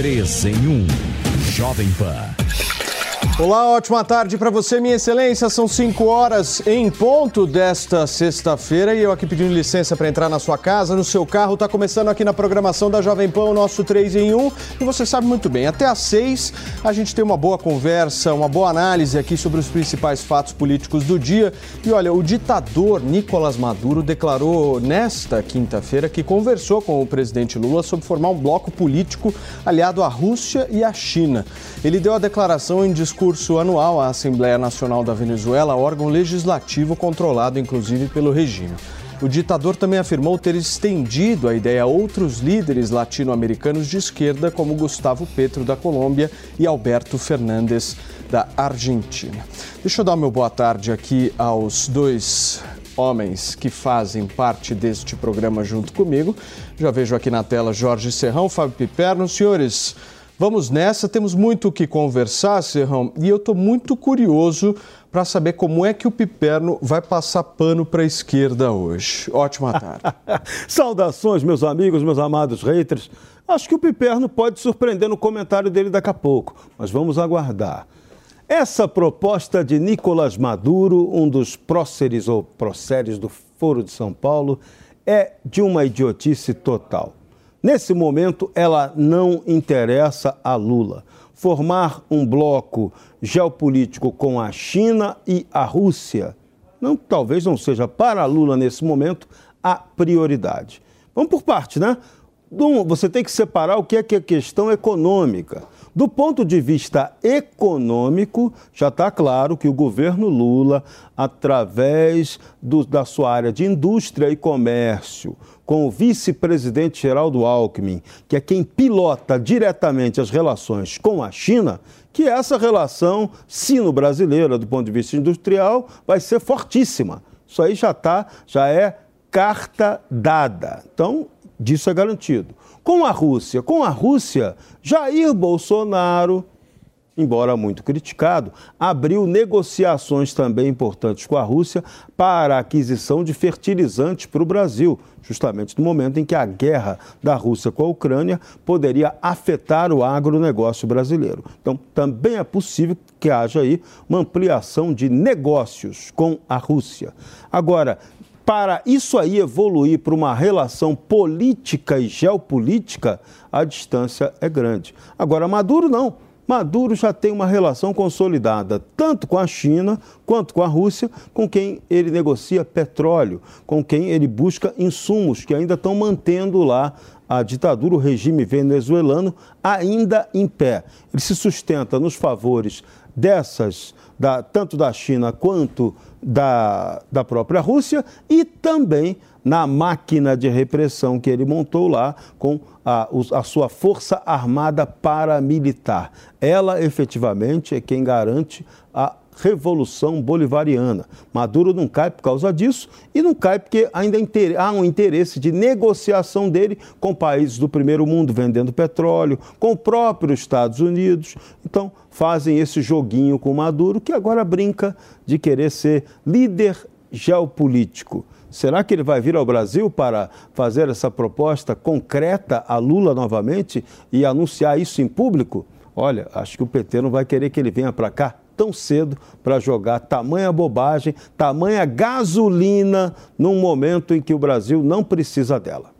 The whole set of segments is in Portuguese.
Três em um. Jovem Pan. Olá, ótima tarde para você, minha excelência. São 5 horas em ponto desta sexta-feira e eu aqui pedindo licença para entrar na sua casa, no seu carro. Está começando aqui na programação da Jovem Pan o nosso 3 em 1 e você sabe muito bem, até às 6 a gente tem uma boa conversa, uma boa análise aqui sobre os principais fatos políticos do dia. E olha, o ditador Nicolás Maduro declarou nesta quinta-feira que conversou com o presidente Lula sobre formar um bloco político aliado à Rússia e à China. Ele deu a declaração em discurso discurso anual à Assembleia Nacional da Venezuela, órgão legislativo controlado inclusive pelo regime. O ditador também afirmou ter estendido a ideia a outros líderes latino-americanos de esquerda, como Gustavo Petro da Colômbia e Alberto Fernandes da Argentina. Deixa eu dar meu boa tarde aqui aos dois homens que fazem parte deste programa junto comigo. Já vejo aqui na tela Jorge Serrão, Fábio Piperno. Senhores, Vamos nessa, temos muito o que conversar, Serrão, e eu estou muito curioso para saber como é que o Piperno vai passar pano para a esquerda hoje. Ótima tarde. Saudações, meus amigos, meus amados haters. Acho que o Piperno pode surpreender no comentário dele daqui a pouco, mas vamos aguardar. Essa proposta de Nicolás Maduro, um dos próceres ou próceres do Foro de São Paulo, é de uma idiotice total. Nesse momento, ela não interessa a Lula. Formar um bloco geopolítico com a China e a Rússia não, talvez não seja para Lula nesse momento a prioridade. Vamos por parte, né? Você tem que separar o que é, que é questão econômica. Do ponto de vista econômico, já está claro que o governo Lula, através do, da sua área de indústria e comércio, com o vice-presidente Geraldo Alckmin, que é quem pilota diretamente as relações com a China, que essa relação sino-brasileira, do ponto de vista industrial, vai ser fortíssima. Isso aí já está, já é carta dada. Então, disso é garantido. Com a Rússia, com a Rússia, Jair Bolsonaro, embora muito criticado, abriu negociações também importantes com a Rússia para a aquisição de fertilizantes para o Brasil, justamente no momento em que a guerra da Rússia com a Ucrânia poderia afetar o agronegócio brasileiro. Então, também é possível que haja aí uma ampliação de negócios com a Rússia. Agora, para isso aí evoluir para uma relação política e geopolítica, a distância é grande. Agora, Maduro não. Maduro já tem uma relação consolidada, tanto com a China quanto com a Rússia, com quem ele negocia petróleo, com quem ele busca insumos que ainda estão mantendo lá a ditadura, o regime venezuelano, ainda em pé. Ele se sustenta nos favores dessas, da, tanto da China quanto da, da própria Rússia e também na máquina de repressão que ele montou lá com a, a, sua força armada paramilitar. Ela efetivamente é quem garante a revolução bolivariana. Maduro não cai por causa disso e não cai porque ainda há um interesse de negociação dele com países do primeiro mundo vendendo petróleo, com o próprio Estados Unidos. Então, fazem esse joguinho com Maduro, que agora brinca de querer ser líder geopolítico. Será que ele vai vir ao Brasil para fazer essa proposta concreta a Lula novamente e anunciar isso em público? Olha, acho que o PT não vai querer que ele venha para cá tão cedo para jogar tamanha bobagem, tamanha gasolina num momento em que o Brasil não precisa dela.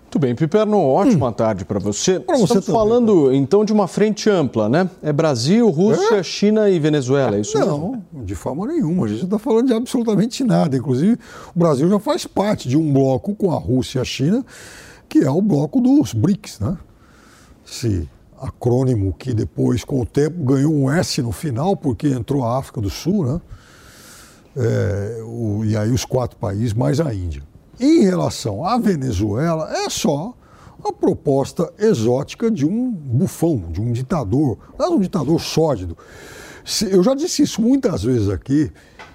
Muito bem, Piperno, ótima hum. tarde para você. Pra você Estamos falando então de uma frente ampla, né? É Brasil, Rússia, é? China e Venezuela, é isso Não, mesmo? de forma nenhuma. A gente não está falando de absolutamente nada. Inclusive, o Brasil já faz parte de um bloco com a Rússia e a China, que é o bloco dos BRICS, né? Se acrônimo que depois, com o tempo, ganhou um S no final, porque entrou a África do Sul, né? É, o, e aí os quatro países, mais a Índia. em relação à Venezuela, é só a proposta exótica de um bufão, de um ditador, um ditador sólido. Eu já disse isso muitas vezes aqui.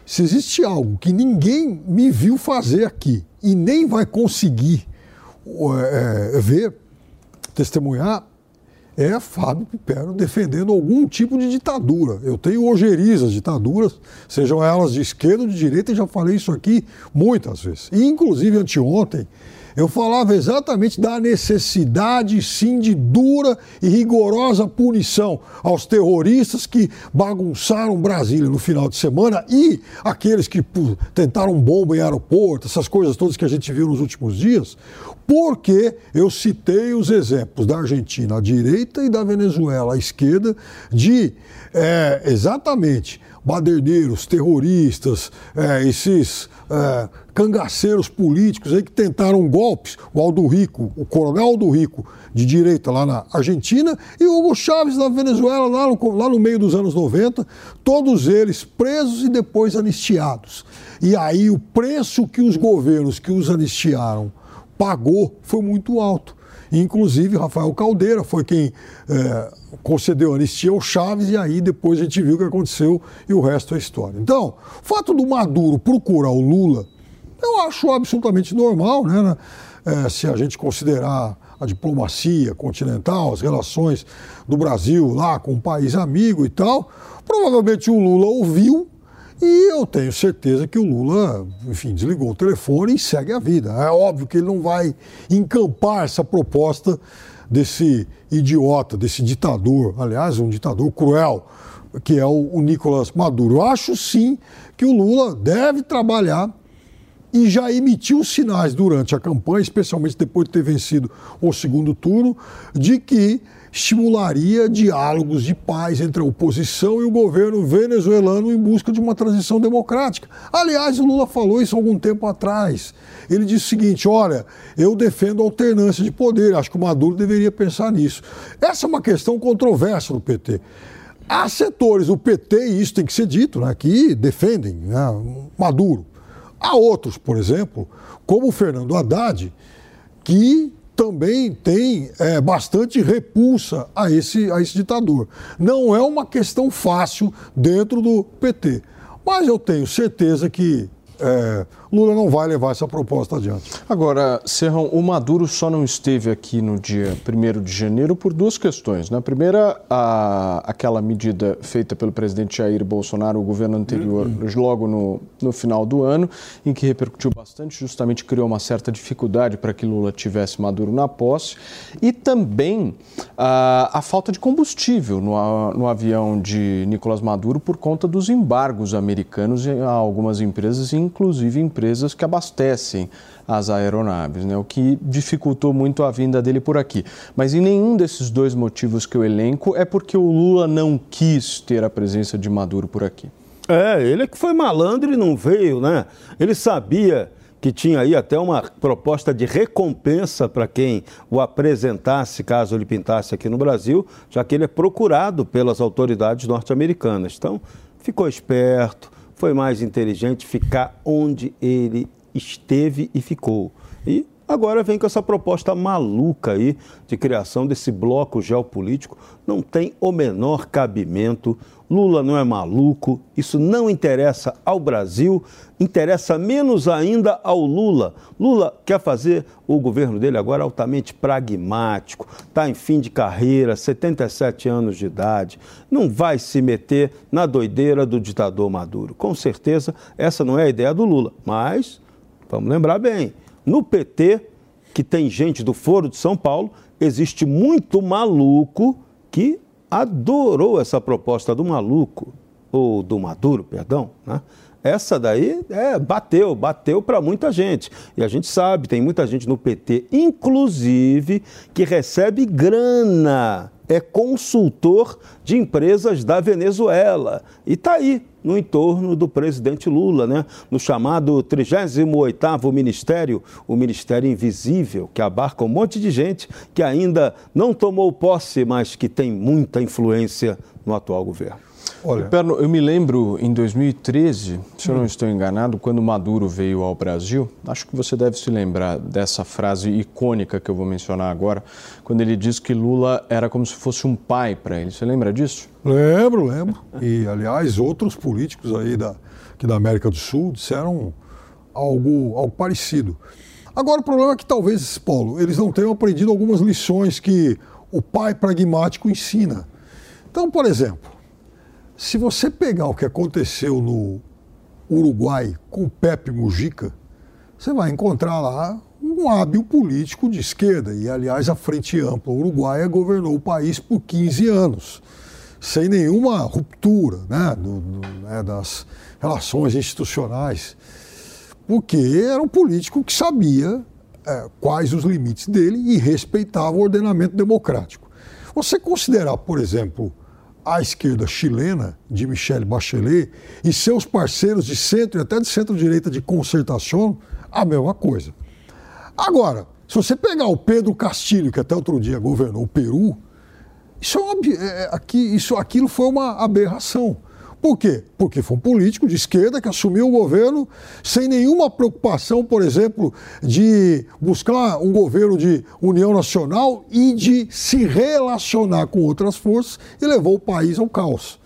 Se existe algo que ninguém me viu fazer aqui e nem vai conseguir é, ver, testemunhar, é Fábio Pipero defendendo algum tipo de ditadura. Eu tenho ojeriza ditaduras, sejam elas de esquerda ou de direita, e já falei isso aqui muitas vezes. E, inclusive, anteontem, eu falava exatamente da necessidade, sim, de dura e rigorosa punição aos terroristas que bagunçaram Brasília no final de semana e aqueles que tentaram bomba em aeroporto, essas coisas todas que a gente viu nos últimos dias, porque eu citei os exemplos da Argentina à direita e da Venezuela à esquerda de é, exatamente baderneiros, terroristas, é, esses é, cangaceiros políticos aí que tentaram golpes, o Aldo Rico, o coronel Aldo Rico, de direita lá na Argentina, e o Hugo Chávez na Venezuela, lá no, lá no meio dos anos 90, todos eles presos e depois anistiados. E aí o preço que os governos que os anistiaram pagou foi muito alto. Inclusive, Rafael Caldeira foi quem é, concedeu anistia ao Chaves, e aí depois a gente viu o que aconteceu e o resto é história. Então, o fato do Maduro procurar o Lula, eu acho absolutamente normal, né? É, se a gente considerar a diplomacia continental, as relações do Brasil lá com um país amigo e tal, provavelmente o Lula ouviu e eu tenho certeza que o Lula, enfim, desligou o telefone e segue a vida. É óbvio que ele não vai encampar essa proposta desse idiota, desse ditador, aliás, um ditador cruel, que é o, o Nicolás Maduro. Eu acho sim que o Lula deve trabalhar e já emitiu sinais durante a campanha, especialmente depois de ter vencido o segundo turno, de que estimularia diálogos de paz entre a oposição e o governo venezuelano em busca de uma transição democrática. Aliás, o Lula falou isso algum tempo atrás. Ele disse o seguinte: olha, eu defendo a alternância de poder, acho que o Maduro deveria pensar nisso. Essa é uma questão controversa no PT. Há setores do PT, e isso tem que ser dito, né, que defendem né, Maduro. Há outros, por exemplo, como o Fernando Haddad, que também tem é, bastante repulsa a esse, a esse ditador. Não é uma questão fácil dentro do PT. Mas eu tenho certeza que é, Lula não vai levar essa proposta adiante. Agora, Serrão, o Maduro só não esteve aqui no dia 1 de janeiro por duas questões. Na né? primeira, a, aquela medida feita pelo presidente Jair Bolsonaro, o governo anterior, uhum. logo no, no final do ano, em que repercutiu bastante, justamente criou uma certa dificuldade para que Lula tivesse Maduro na posse. E também a, a falta de combustível no, no avião de Nicolás Maduro por conta dos embargos americanos a algumas empresas, inclusive empresas que abastecem as aeronaves, né? o que dificultou muito a vinda dele por aqui. Mas em nenhum desses dois motivos que eu elenco é porque o Lula não quis ter a presença de Maduro por aqui. É, ele é que foi malandro e não veio, né? Ele sabia que tinha aí até uma proposta de recompensa para quem o apresentasse, caso ele pintasse aqui no Brasil, já que ele é procurado pelas autoridades norte-americanas. Então, ficou esperto, foi mais inteligente ficar onde ele esteve e ficou. E agora vem com essa proposta maluca aí de criação desse bloco geopolítico. Não tem o menor cabimento. Lula não é maluco, isso não interessa ao Brasil, interessa menos ainda ao Lula. Lula quer fazer o governo dele agora altamente pragmático, está em fim de carreira, 77 anos de idade, não vai se meter na doideira do ditador Maduro. Com certeza, essa não é a ideia do Lula, mas vamos lembrar bem: no PT, que tem gente do Foro de São Paulo, existe muito maluco que adorou essa proposta do maluco, ou do Maduro, perdão, né? Essa daí é, bateu, bateu para muita gente. E a gente sabe, tem muita gente no PT, inclusive, que recebe grana, é consultor de empresas da Venezuela. E está aí, no entorno do presidente Lula, né? no chamado 38º Ministério, o Ministério Invisível, que abarca um monte de gente que ainda não tomou posse, mas que tem muita influência no atual governo. Olha, Perno, eu me lembro em 2013, se eu não estou enganado, quando Maduro veio ao Brasil, acho que você deve se lembrar dessa frase icônica que eu vou mencionar agora, quando ele disse que Lula era como se fosse um pai para ele. Você lembra disso? Lembro, lembro. E, aliás, outros políticos aí da, aqui da América do Sul disseram algo, algo parecido. Agora, o problema é que talvez, Paulo, eles não tenham aprendido algumas lições que o pai pragmático ensina. Então, por exemplo, se você pegar o que aconteceu no Uruguai com Pepe Mujica, você vai encontrar lá um hábil político de esquerda. E, aliás, a Frente Ampla Uruguaia governou o país por 15 anos, sem nenhuma ruptura né, né, das relações institucionais, porque era um político que sabia é, quais os limites dele e respeitava o ordenamento democrático. Você considerar, por exemplo, a esquerda chilena de Michelle Bachelet e seus parceiros de centro e até de centro-direita de concertação, a mesma coisa. Agora, se você pegar o Pedro Castilho, que até outro dia governou o Peru, isso, é uma, é, aqui, isso aquilo foi uma aberração. Por quê? Porque foi um político de esquerda que assumiu o governo sem nenhuma preocupação, por exemplo, de buscar um governo de união nacional e de se relacionar com outras forças e levou o país ao caos.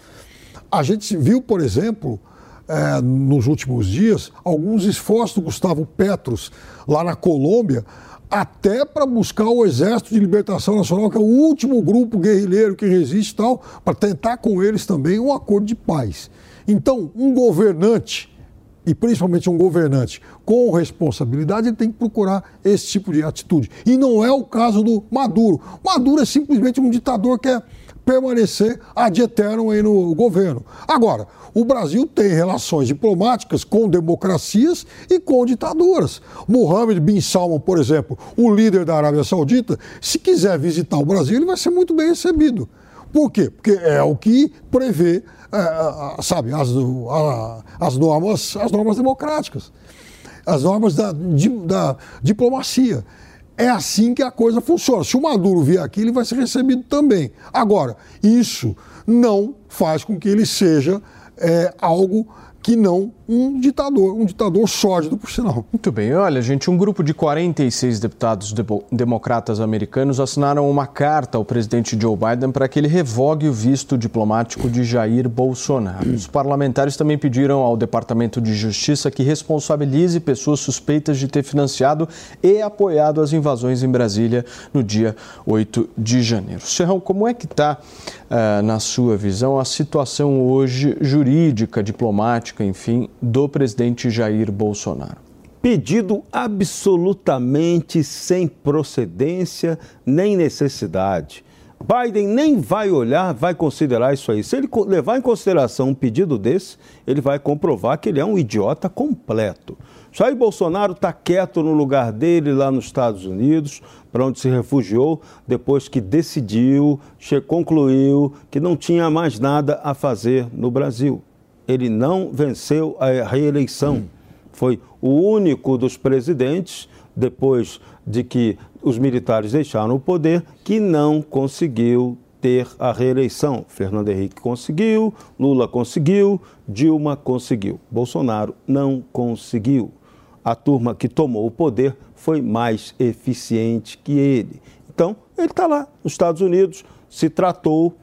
A gente viu, por exemplo, é, nos últimos dias, alguns esforços do Gustavo Petros lá na Colômbia até para buscar o Exército de Libertação Nacional, que é o último grupo guerrilheiro que resiste tal, para tentar com eles também um acordo de paz. Então, um governante, e principalmente um governante com responsabilidade, ele tem que procurar esse tipo de atitude. E não é o caso do Maduro. Maduro é simplesmente um ditador que quer permanecer ad eterno aí no governo. Agora, o Brasil tem relações diplomáticas com democracias e com ditaduras. Mohammed bin Salman, por exemplo, o líder da Arábia Saudita, se quiser visitar o Brasil, ele vai ser muito bem recebido. Por quê? Porque é o que prevê, é, sabe, as, as, normas, as normas democráticas, as normas da, da diplomacia. É assim que a coisa funciona. Se o Maduro vier aqui, ele vai ser recebido também. Agora, isso não faz com que ele seja é, algo que não um ditador, um ditador sólido, por sinal. Muito bem. Olha, gente, um grupo de 46 deputados de democratas americanos assinaram uma carta ao presidente Joe Biden para que ele revogue o visto diplomático de Jair Bolsonaro. Os parlamentares também pediram ao Departamento de Justiça que responsabilize pessoas suspeitas de ter financiado e apoiado as invasões em Brasília no dia 8 de janeiro. Serrão, como é que está, uh, na sua visão, a situação hoje jurídica, diplomática, enfim, do presidente Jair Bolsonaro. Pedido absolutamente sem procedência nem necessidade. Biden nem vai olhar, vai considerar isso aí. Se ele levar em consideração um pedido desse, ele vai comprovar que ele é um idiota completo. Jair Bolsonaro está quieto no lugar dele lá nos Estados Unidos, para onde se refugiou depois que decidiu, concluiu que não tinha mais nada a fazer no Brasil ele não venceu a reeleição. Foi o único dos presidentes, depois de que os militares deixaram o poder, que não conseguiu ter a reeleição. Fernando Henrique conseguiu, Lula conseguiu, Dilma conseguiu. Bolsonaro não conseguiu. A turma que tomou o poder foi mais eficiente que ele. Então, ele está lá nos Estados Unidos, se tratou,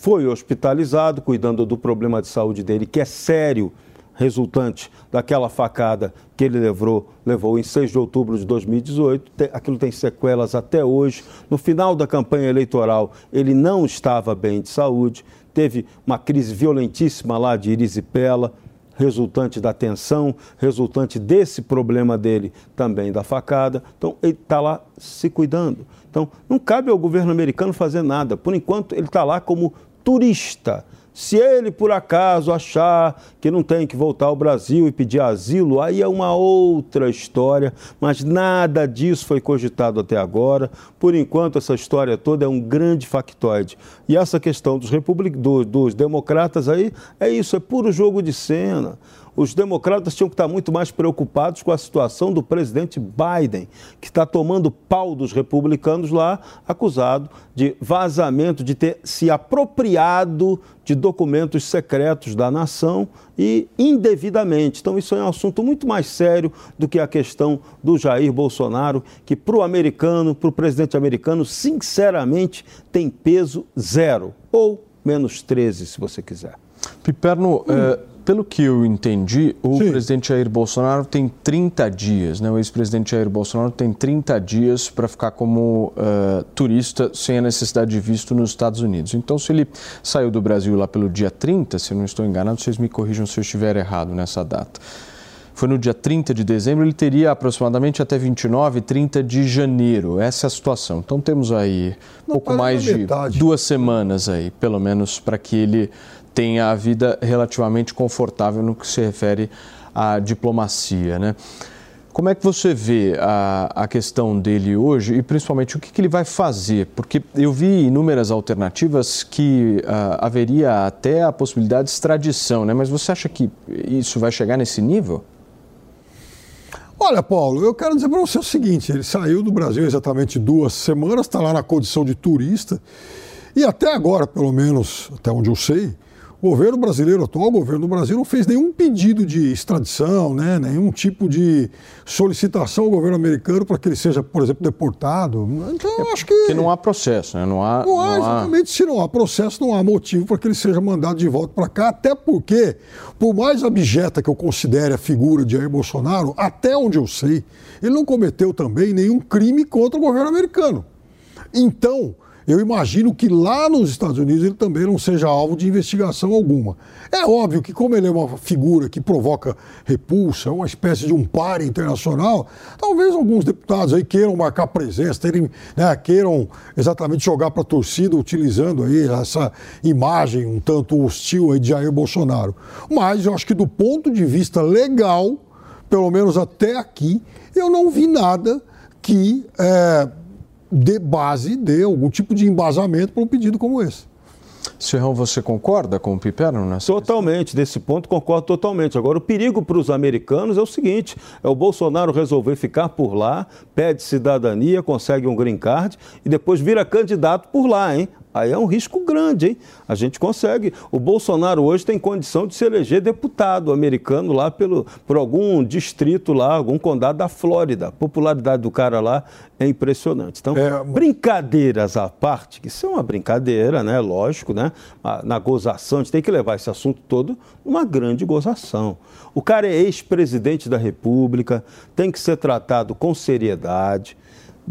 foi hospitalizado, cuidando do problema de saúde dele, que é sério, resultante daquela facada que ele levou, levou em 6 de outubro de 2018. Aquilo tem sequelas até hoje. No final da campanha eleitoral, ele não estava bem de saúde, teve uma crise violentíssima lá de erisipela, resultante da tensão, resultante desse problema dele também da facada. Então, ele está lá se cuidando. Então, não cabe ao governo americano fazer nada. Por enquanto, ele está lá como turista. Se ele, por acaso, achar que não tem que voltar ao Brasil e pedir asilo, aí é uma outra história, mas nada disso foi cogitado até agora. Por enquanto, essa história toda é um grande factoide. E essa questão dos, republic... dos democratas aí é isso, é puro jogo de cena. Os democratas tinham que estar muito mais preocupados com a situação do presidente Biden, que está tomando pau dos republicanos lá, acusado de vazamento, de ter se apropriado de documentos secretos da nação e indevidamente. Então, isso é um assunto muito mais sério do que a questão do Jair Bolsonaro, que para o americano, para o presidente americano, sinceramente, tem peso zero, ou menos 13, se você quiser. Piperno, hum. é, pelo que eu entendi, o Sim. presidente Jair Bolsonaro tem 30 dias, né? O ex-presidente Jair Bolsonaro tem 30 dias para ficar como uh, turista sem a necessidade de visto nos Estados Unidos. Então, se ele saiu do Brasil lá pelo dia 30, se eu não estou enganado, vocês me corrijam se eu estiver errado nessa data. Foi no dia 30 de dezembro, ele teria aproximadamente até 29, 30 de janeiro. Essa é a situação. Então temos aí não, pouco mais de metade. duas semanas aí, pelo menos, para que ele tenha a vida relativamente confortável no que se refere à diplomacia, né? Como é que você vê a, a questão dele hoje e principalmente o que, que, ele vai fazer? Porque eu vi inúmeras alternativas que uh, haveria até a possibilidade de extradição, né? Mas você acha que isso vai chegar nesse nível? Olha, Paulo, eu quero dizer para você o seguinte: ele saiu do Brasil exatamente duas semanas, está lá na condição de turista, e até agora, pelo menos, até onde eu sei, o governo brasileiro, o atual governo do Brasil, não fez nenhum pedido de extradição, né, nenhum tipo de solicitação ao governo americano para que ele seja, por exemplo, deportado. Então, eu acho que. Porque não há processo, né? Não há. Não há, não exatamente. Há... Se não há processo, não há motivo para que ele seja mandado de volta para cá, até porque, por mais abjeta que eu considere a figura de Jair Bolsonaro, até onde eu sei, ele não cometeu também nenhum crime contra o governo americano. Então, eu imagino que lá nos Estados Unidos ele também não seja alvo de investigação alguma. É óbvio que, como ele é uma figura que provoca repulsa, uma espécie de um par internacional, talvez alguns deputados aí queiram marcar presença, terem, né, queiram exatamente jogar para a torcida utilizando aí essa imagem um tanto hostil aí de Jair Bolsonaro. Mas eu acho que do ponto de vista legal, pelo menos até aqui, eu não vi nada que é, de base, de algum tipo de embasamento para um pedido como esse. Serrão, você concorda com o Piperno nessa Totalmente, questão? desse ponto concordo totalmente. Agora, o perigo para os americanos é o seguinte: é o Bolsonaro resolver ficar por lá, pede cidadania, consegue um green card e depois vira candidato por lá, hein? Aí é um risco grande, hein? A gente consegue. O Bolsonaro hoje tem condição de se eleger deputado americano lá pelo, por algum distrito lá, algum condado da Flórida. A popularidade do cara lá é impressionante. Então, é... brincadeiras à parte, que isso é uma brincadeira, né? Lógico, né? Na gozação, a gente tem que levar esse assunto todo numa grande gozação. O cara é ex-presidente da República, tem que ser tratado com seriedade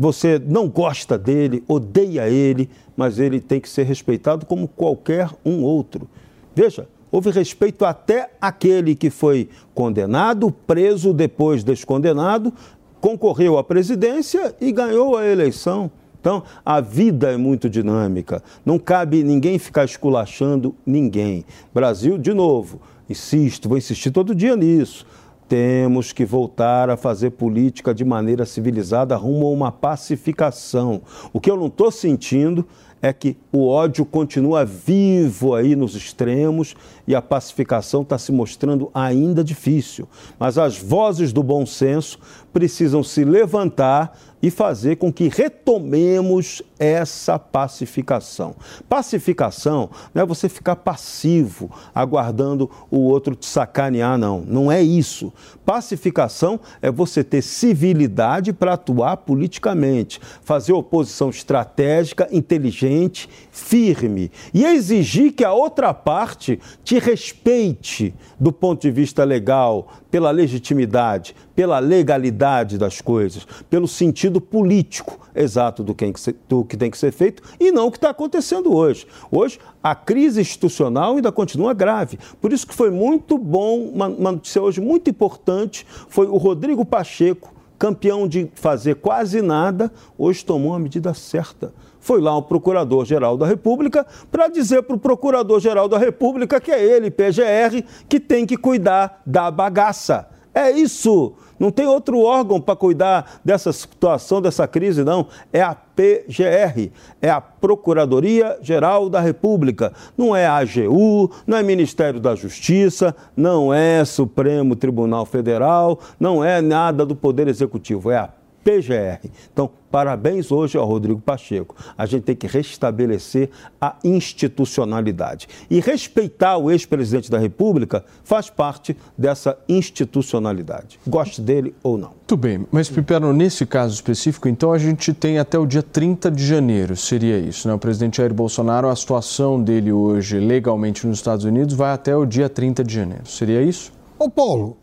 você não gosta dele, odeia ele, mas ele tem que ser respeitado como qualquer um outro. Veja, houve respeito até aquele que foi condenado, preso, depois descondenado, concorreu à presidência e ganhou a eleição. Então, a vida é muito dinâmica. Não cabe ninguém ficar esculachando ninguém. Brasil, de novo, insisto, vou insistir todo dia nisso. Temos que voltar a fazer política de maneira civilizada rumo a uma pacificação. O que eu não estou sentindo é que o ódio continua vivo aí nos extremos e a pacificação está se mostrando ainda difícil. Mas as vozes do bom senso precisam se levantar e fazer com que retomemos essa pacificação. Pacificação não é você ficar passivo, aguardando o outro te sacanear, não. Não é isso. Pacificação é você ter civilidade para atuar politicamente, fazer oposição estratégica, inteligente, firme e exigir que a outra parte te respeite do ponto de vista legal, pela legitimidade, pela legalidade das coisas, pelo sentido político exato do que, do que tem que ser feito e não o que está acontecendo hoje. Hoje, a crise institucional ainda continua grave. Por isso que foi muito bom, uma, uma notícia hoje muito importante, foi o Rodrigo Pacheco, campeão de fazer quase nada, hoje tomou a medida certa foi lá o Procurador-Geral da República para dizer para o Procurador-Geral da República que é ele, PGR, que tem que cuidar da bagaça. É isso. Não tem outro órgão para cuidar dessa situação, dessa crise, não. É a PGR, é a Procuradoria Geral da República. Não é a AGU, não é Ministério da Justiça, não é Supremo Tribunal Federal, não é nada do Poder Executivo, é a PGR. Então, parabéns hoje ao Rodrigo Pacheco. A gente tem que restabelecer a institucionalidade. E respeitar o ex-presidente da República faz parte dessa institucionalidade. Goste dele ou não. Muito bem, mas Piperno, nesse caso específico, então a gente tem até o dia 30 de janeiro, seria isso, né? O presidente Jair Bolsonaro, a situação dele hoje legalmente nos Estados Unidos vai até o dia 30 de janeiro, seria isso? Ô Paulo,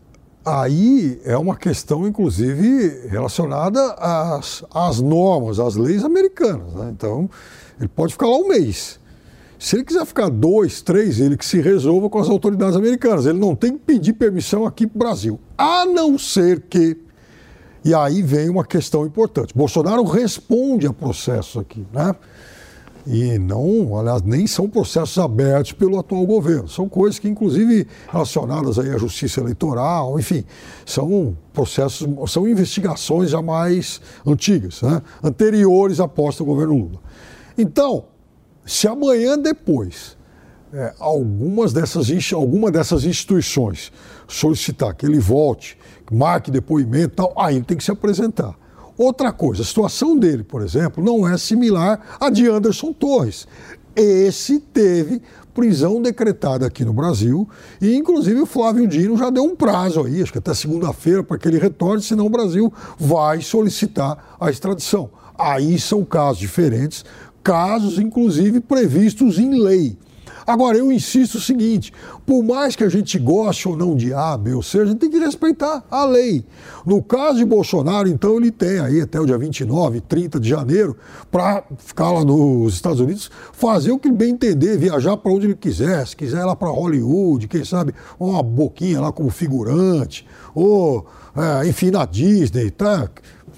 Aí é uma questão, inclusive, relacionada às, às normas, às leis americanas. Né? Então, ele pode ficar lá um mês. Se ele quiser ficar dois, três, ele que se resolva com as autoridades americanas. Ele não tem que pedir permissão aqui para o Brasil. A não ser que. E aí vem uma questão importante. Bolsonaro responde a processos aqui, né? E não, aliás, nem são processos abertos pelo atual governo. São coisas que, inclusive, relacionadas aí à justiça eleitoral, enfim, são processos, são investigações já mais antigas, né? anteriores à posta do governo Lula. Então, se amanhã depois é, algumas dessas, alguma dessas instituições solicitar que ele volte, marque depoimento e tal, aí ele tem que se apresentar. Outra coisa, a situação dele, por exemplo, não é similar à de Anderson Torres. Esse teve prisão decretada aqui no Brasil e, inclusive, o Flávio Dino já deu um prazo aí, acho que até segunda-feira, para que ele retorne, senão o Brasil vai solicitar a extradição. Aí são casos diferentes, casos, inclusive, previstos em lei. Agora, eu insisto o seguinte: por mais que a gente goste ou não de A, B ou C, a gente tem que respeitar a lei. No caso de Bolsonaro, então, ele tem aí até o dia 29, 30 de janeiro, para ficar lá nos Estados Unidos, fazer o que bem entender, viajar para onde ele quiser, se quiser ir lá para Hollywood, quem sabe uma boquinha lá como figurante, ou, é, enfim, na Disney, tá?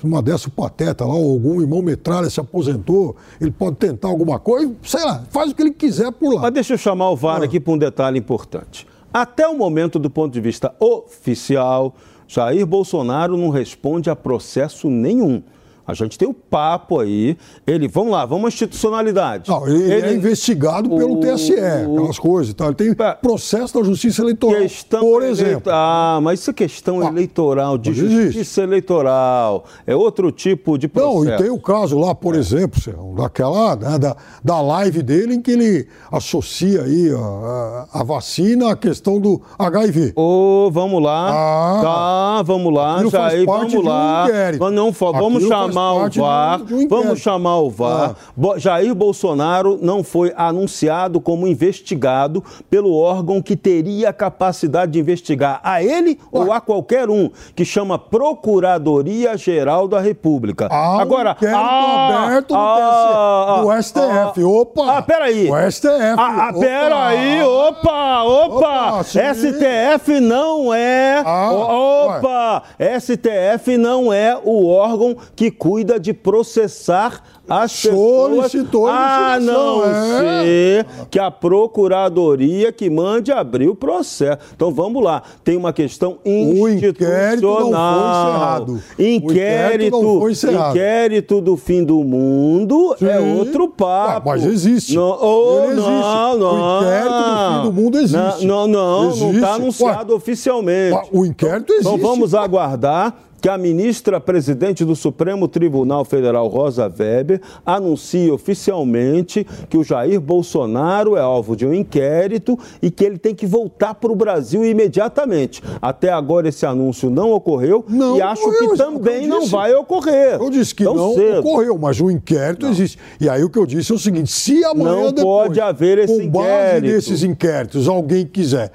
Uma dessa o Pateta lá, ou algum irmão metralha se aposentou, ele pode tentar alguma coisa, sei lá, faz o que ele quiser por lá. Mas deixa eu chamar o VAR ah. aqui para um detalhe importante. Até o momento, do ponto de vista oficial, Jair Bolsonaro não responde a processo nenhum. A gente tem o papo aí. Ele, vamos lá, vamos à institucionalidade. Não, ele, ele é investigado pelo o, TSE, aquelas coisas e tal. Ele tem processo da justiça eleitoral, por exemplo. Ah, mas isso é questão ah, eleitoral, de justiça existe. eleitoral. É outro tipo de processo. Não, e tem o caso lá, por é. exemplo, daquela, né, da, da live dele em que ele associa aí a, a vacina à questão do HIV. Ô, oh, vamos lá. Ah, tá, vamos lá. Já aí, vamos lá. Um não, vamos chamar chamar o VAR. Vamos chamar o VAR. Ah. Jair Bolsonaro não foi anunciado como investigado pelo órgão que teria capacidade de investigar a ele ah. ou a qualquer um, que chama Procuradoria Geral da República. Ah, Agora, ah, aberto no, ah, no STF. Ah, opa! Ah, peraí. O STF. Ah, opa. peraí, opa, opa! opa STF não é. Ah, opa! STF não é o órgão que cuida de processar as Solicitou pessoas, a não é. ser que a procuradoria que mande abrir o processo. Então vamos lá, tem uma questão institucional. O inquérito não foi encerrado. Inquérito, não foi encerrado. inquérito do fim do mundo é Sim. é outro papo. Ah, mas existe. Não, oh, Ele existe. não, não. O inquérito do fim do mundo existe. Não, não, não está anunciado Ué, oficialmente. O inquérito existe. Então vamos aguardar que a ministra presidente do Supremo Tribunal Federal, Rosa Weber, anuncie oficialmente que o Jair Bolsonaro é alvo de um inquérito e que ele tem que voltar para o Brasil imediatamente. Até agora esse anúncio não ocorreu não e acho ocorreu, que também não vai ocorrer. Eu disse que não cedo. ocorreu, mas o inquérito não. existe. E aí o que eu disse é o seguinte: se amanhã não depois, pode haver esse com base inquérito. nesses inquéritos, alguém quiser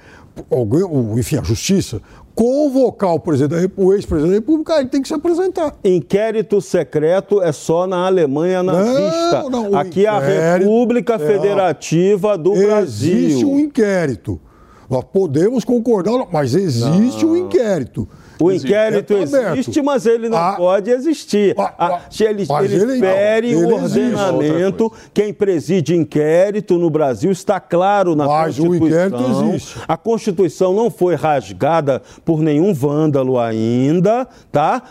alguém, enfim, a justiça, convocar o presidente o ex-presidente da República, ele tem que se apresentar. Inquérito secreto é só na Alemanha nazista. Não, não, Aqui é a República é, Federativa do existe Brasil. Existe um inquérito. Nós podemos concordar, mas existe não. um inquérito. O inquérito existe, mas ele não ah, pode existir. Ah, ah, ele, ele, ele fere o ordenamento. Quem preside inquérito no Brasil está claro na mas Constituição. O inquérito existe. A Constituição não foi rasgada por nenhum vândalo ainda, tá?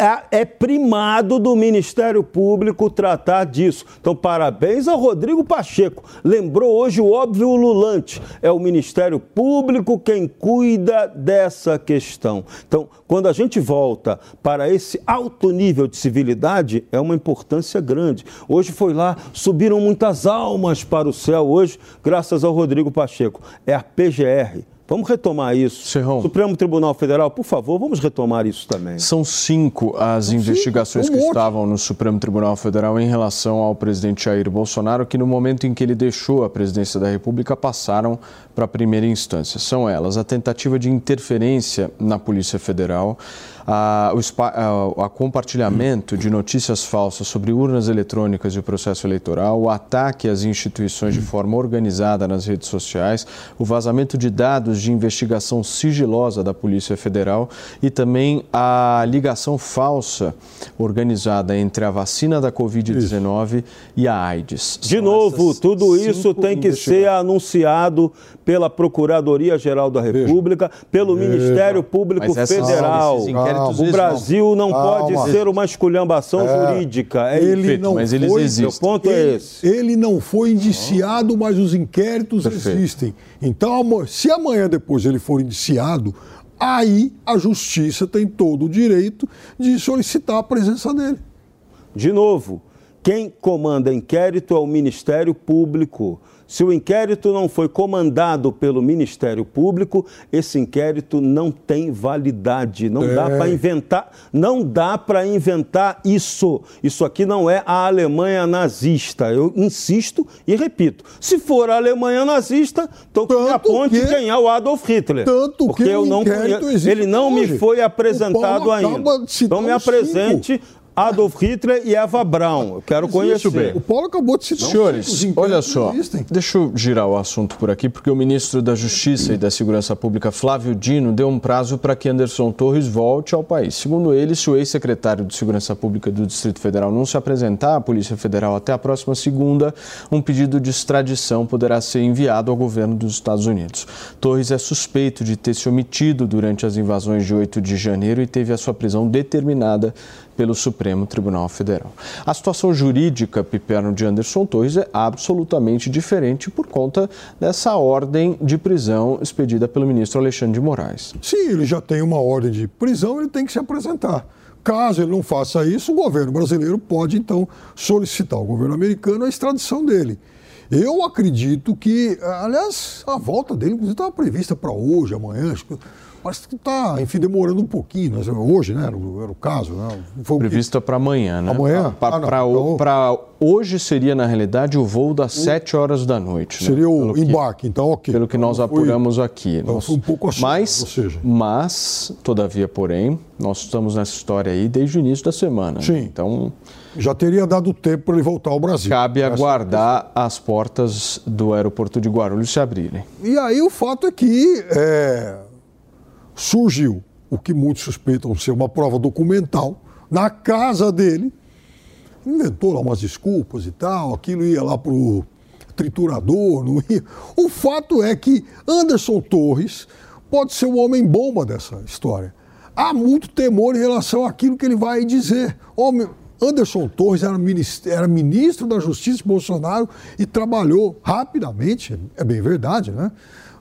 É, é primado do Ministério Público tratar disso. Então, parabéns ao Rodrigo Pacheco. Lembrou hoje o óbvio ululante. É o Ministério Público quem cuida dessa questão. Então, quando a gente volta para esse alto nível de civilidade, é uma importância grande. Hoje foi lá, subiram muitas almas para o céu hoje, graças ao Rodrigo Pacheco. É a PGR Vamos retomar isso. Serrão. Supremo Tribunal Federal, por favor, vamos retomar isso também. São cinco as São investigações cinco, um que monte. estavam no Supremo Tribunal Federal em relação ao presidente Jair Bolsonaro, que no momento em que ele deixou a presidência da República passaram para a primeira instância. São elas a tentativa de interferência na Polícia Federal, a, o a, a compartilhamento de notícias falsas sobre urnas eletrônicas e o processo eleitoral, o ataque às instituições de forma organizada nas redes sociais, o vazamento de dados de investigação sigilosa da Polícia Federal e também a ligação falsa organizada entre a vacina da Covid-19 e a AIDS. De São novo, tudo isso tem que ser anunciado pela Procuradoria-Geral da República, pelo Ministério Público Federal o Brasil não Calma. pode ser uma esculhambação é. jurídica. É ele não mas eles foi, existem. O ponto é ele, é esse. Ele não foi indiciado, mas os inquéritos Perfeito. existem. Então, se amanhã depois ele for indiciado, aí a justiça tem todo o direito de solicitar a presença dele. De novo, quem comanda inquérito é o Ministério Público. Se o inquérito não foi comandado pelo Ministério Público, esse inquérito não tem validade. Não é. dá para inventar, não dá para inventar isso. Isso aqui não é a Alemanha nazista. Eu insisto e repito. Se for a Alemanha nazista, então que me aponte que, quem é o Adolf Hitler. Tanto porque que eu não conheço, ele não hoje. me foi apresentado ainda. Então me apresente cinco. Adolf Hitler e Eva Braun. Eu quero conhecer. Bem. O Paulo acabou de citar. Senhores, olha só. Deixa eu girar o assunto por aqui, porque o ministro da Justiça e da Segurança Pública, Flávio Dino, deu um prazo para que Anderson Torres volte ao país. Segundo ele, se o ex-secretário de Segurança Pública do Distrito Federal não se apresentar à Polícia Federal até a próxima segunda, um pedido de extradição poderá ser enviado ao governo dos Estados Unidos. Torres é suspeito de ter se omitido durante as invasões de 8 de janeiro e teve a sua prisão determinada pelo Supremo Tribunal Federal. A situação jurídica, Piperno, de Anderson Torres é absolutamente diferente por conta dessa ordem de prisão expedida pelo ministro Alexandre de Moraes. Sim, ele já tem uma ordem de prisão, ele tem que se apresentar. Caso ele não faça isso, o governo brasileiro pode então solicitar ao governo americano a extradição dele. Eu acredito que, aliás, a volta dele estava prevista para hoje, amanhã, acho que Parece que está, enfim, demorando um pouquinho. Né? Hoje, né? Era o, caso. Né? Foi Prevista para amanhã, né? Amanhã? Para ah, hoje seria, na realidade, o voo das o... 7 horas da noite. Seria né? o embarque, que, então ok. Pelo que nós então, apuramos foi... aqui. Então nós... foi um pouco assim. Mas, ou seja... mas, todavia, porém, nós estamos nessa história aí desde o início da semana. Né? Sim. Né? Então. Já teria dado tempo para ele voltar ao Brasil. Cabe aguardar as portas do aeroporto de Guarulhos se abrirem. E aí o fato é que. É surgiu o que muitos suspeitam ser uma prova documental na casa dele. Inventou lá umas desculpas e tal, aquilo ia lá para o triturador, não ia. O fato é que Anderson Torres pode ser o homem bomba dessa história. Há muito temor em relação àquilo que ele vai dizer. Homem, Anderson Torres era ministro, era ministro da Justiça Bolsonaro e trabalhou rapidamente, é bem verdade, né,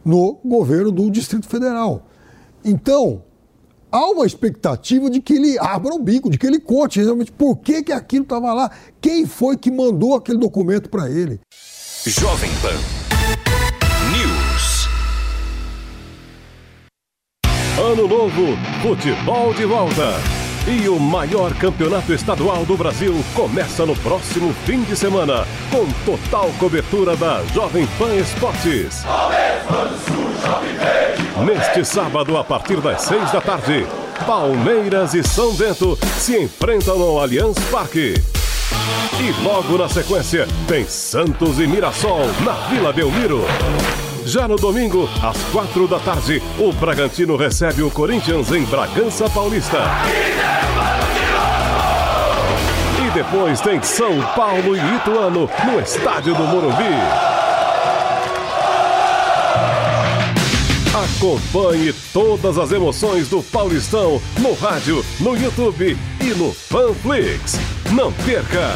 no governo do Distrito Federal. Então, há uma expectativa de que ele abra o bico, de que ele conte realmente por que, que aquilo estava lá, quem foi que mandou aquele documento para ele. Jovem Pan News. Ano novo, futebol de volta. E o maior campeonato estadual do Brasil começa no próximo fim de semana, com total cobertura da Jovem Pan Esportes. Neste sábado, a partir das seis da tarde, Palmeiras e São Bento se enfrentam no Allianz Parque. E logo na sequência, tem Santos e Mirassol na Vila Belmiro. Já no domingo, às quatro da tarde, o Bragantino recebe o Corinthians em Bragança Paulista. E depois tem São Paulo e Ituano no estádio do Morumbi. Acompanhe todas as emoções do Paulistão no rádio, no YouTube e no Fanflix. Não perca!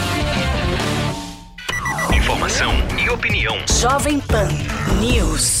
Informação e opinião. Jovem Pan News.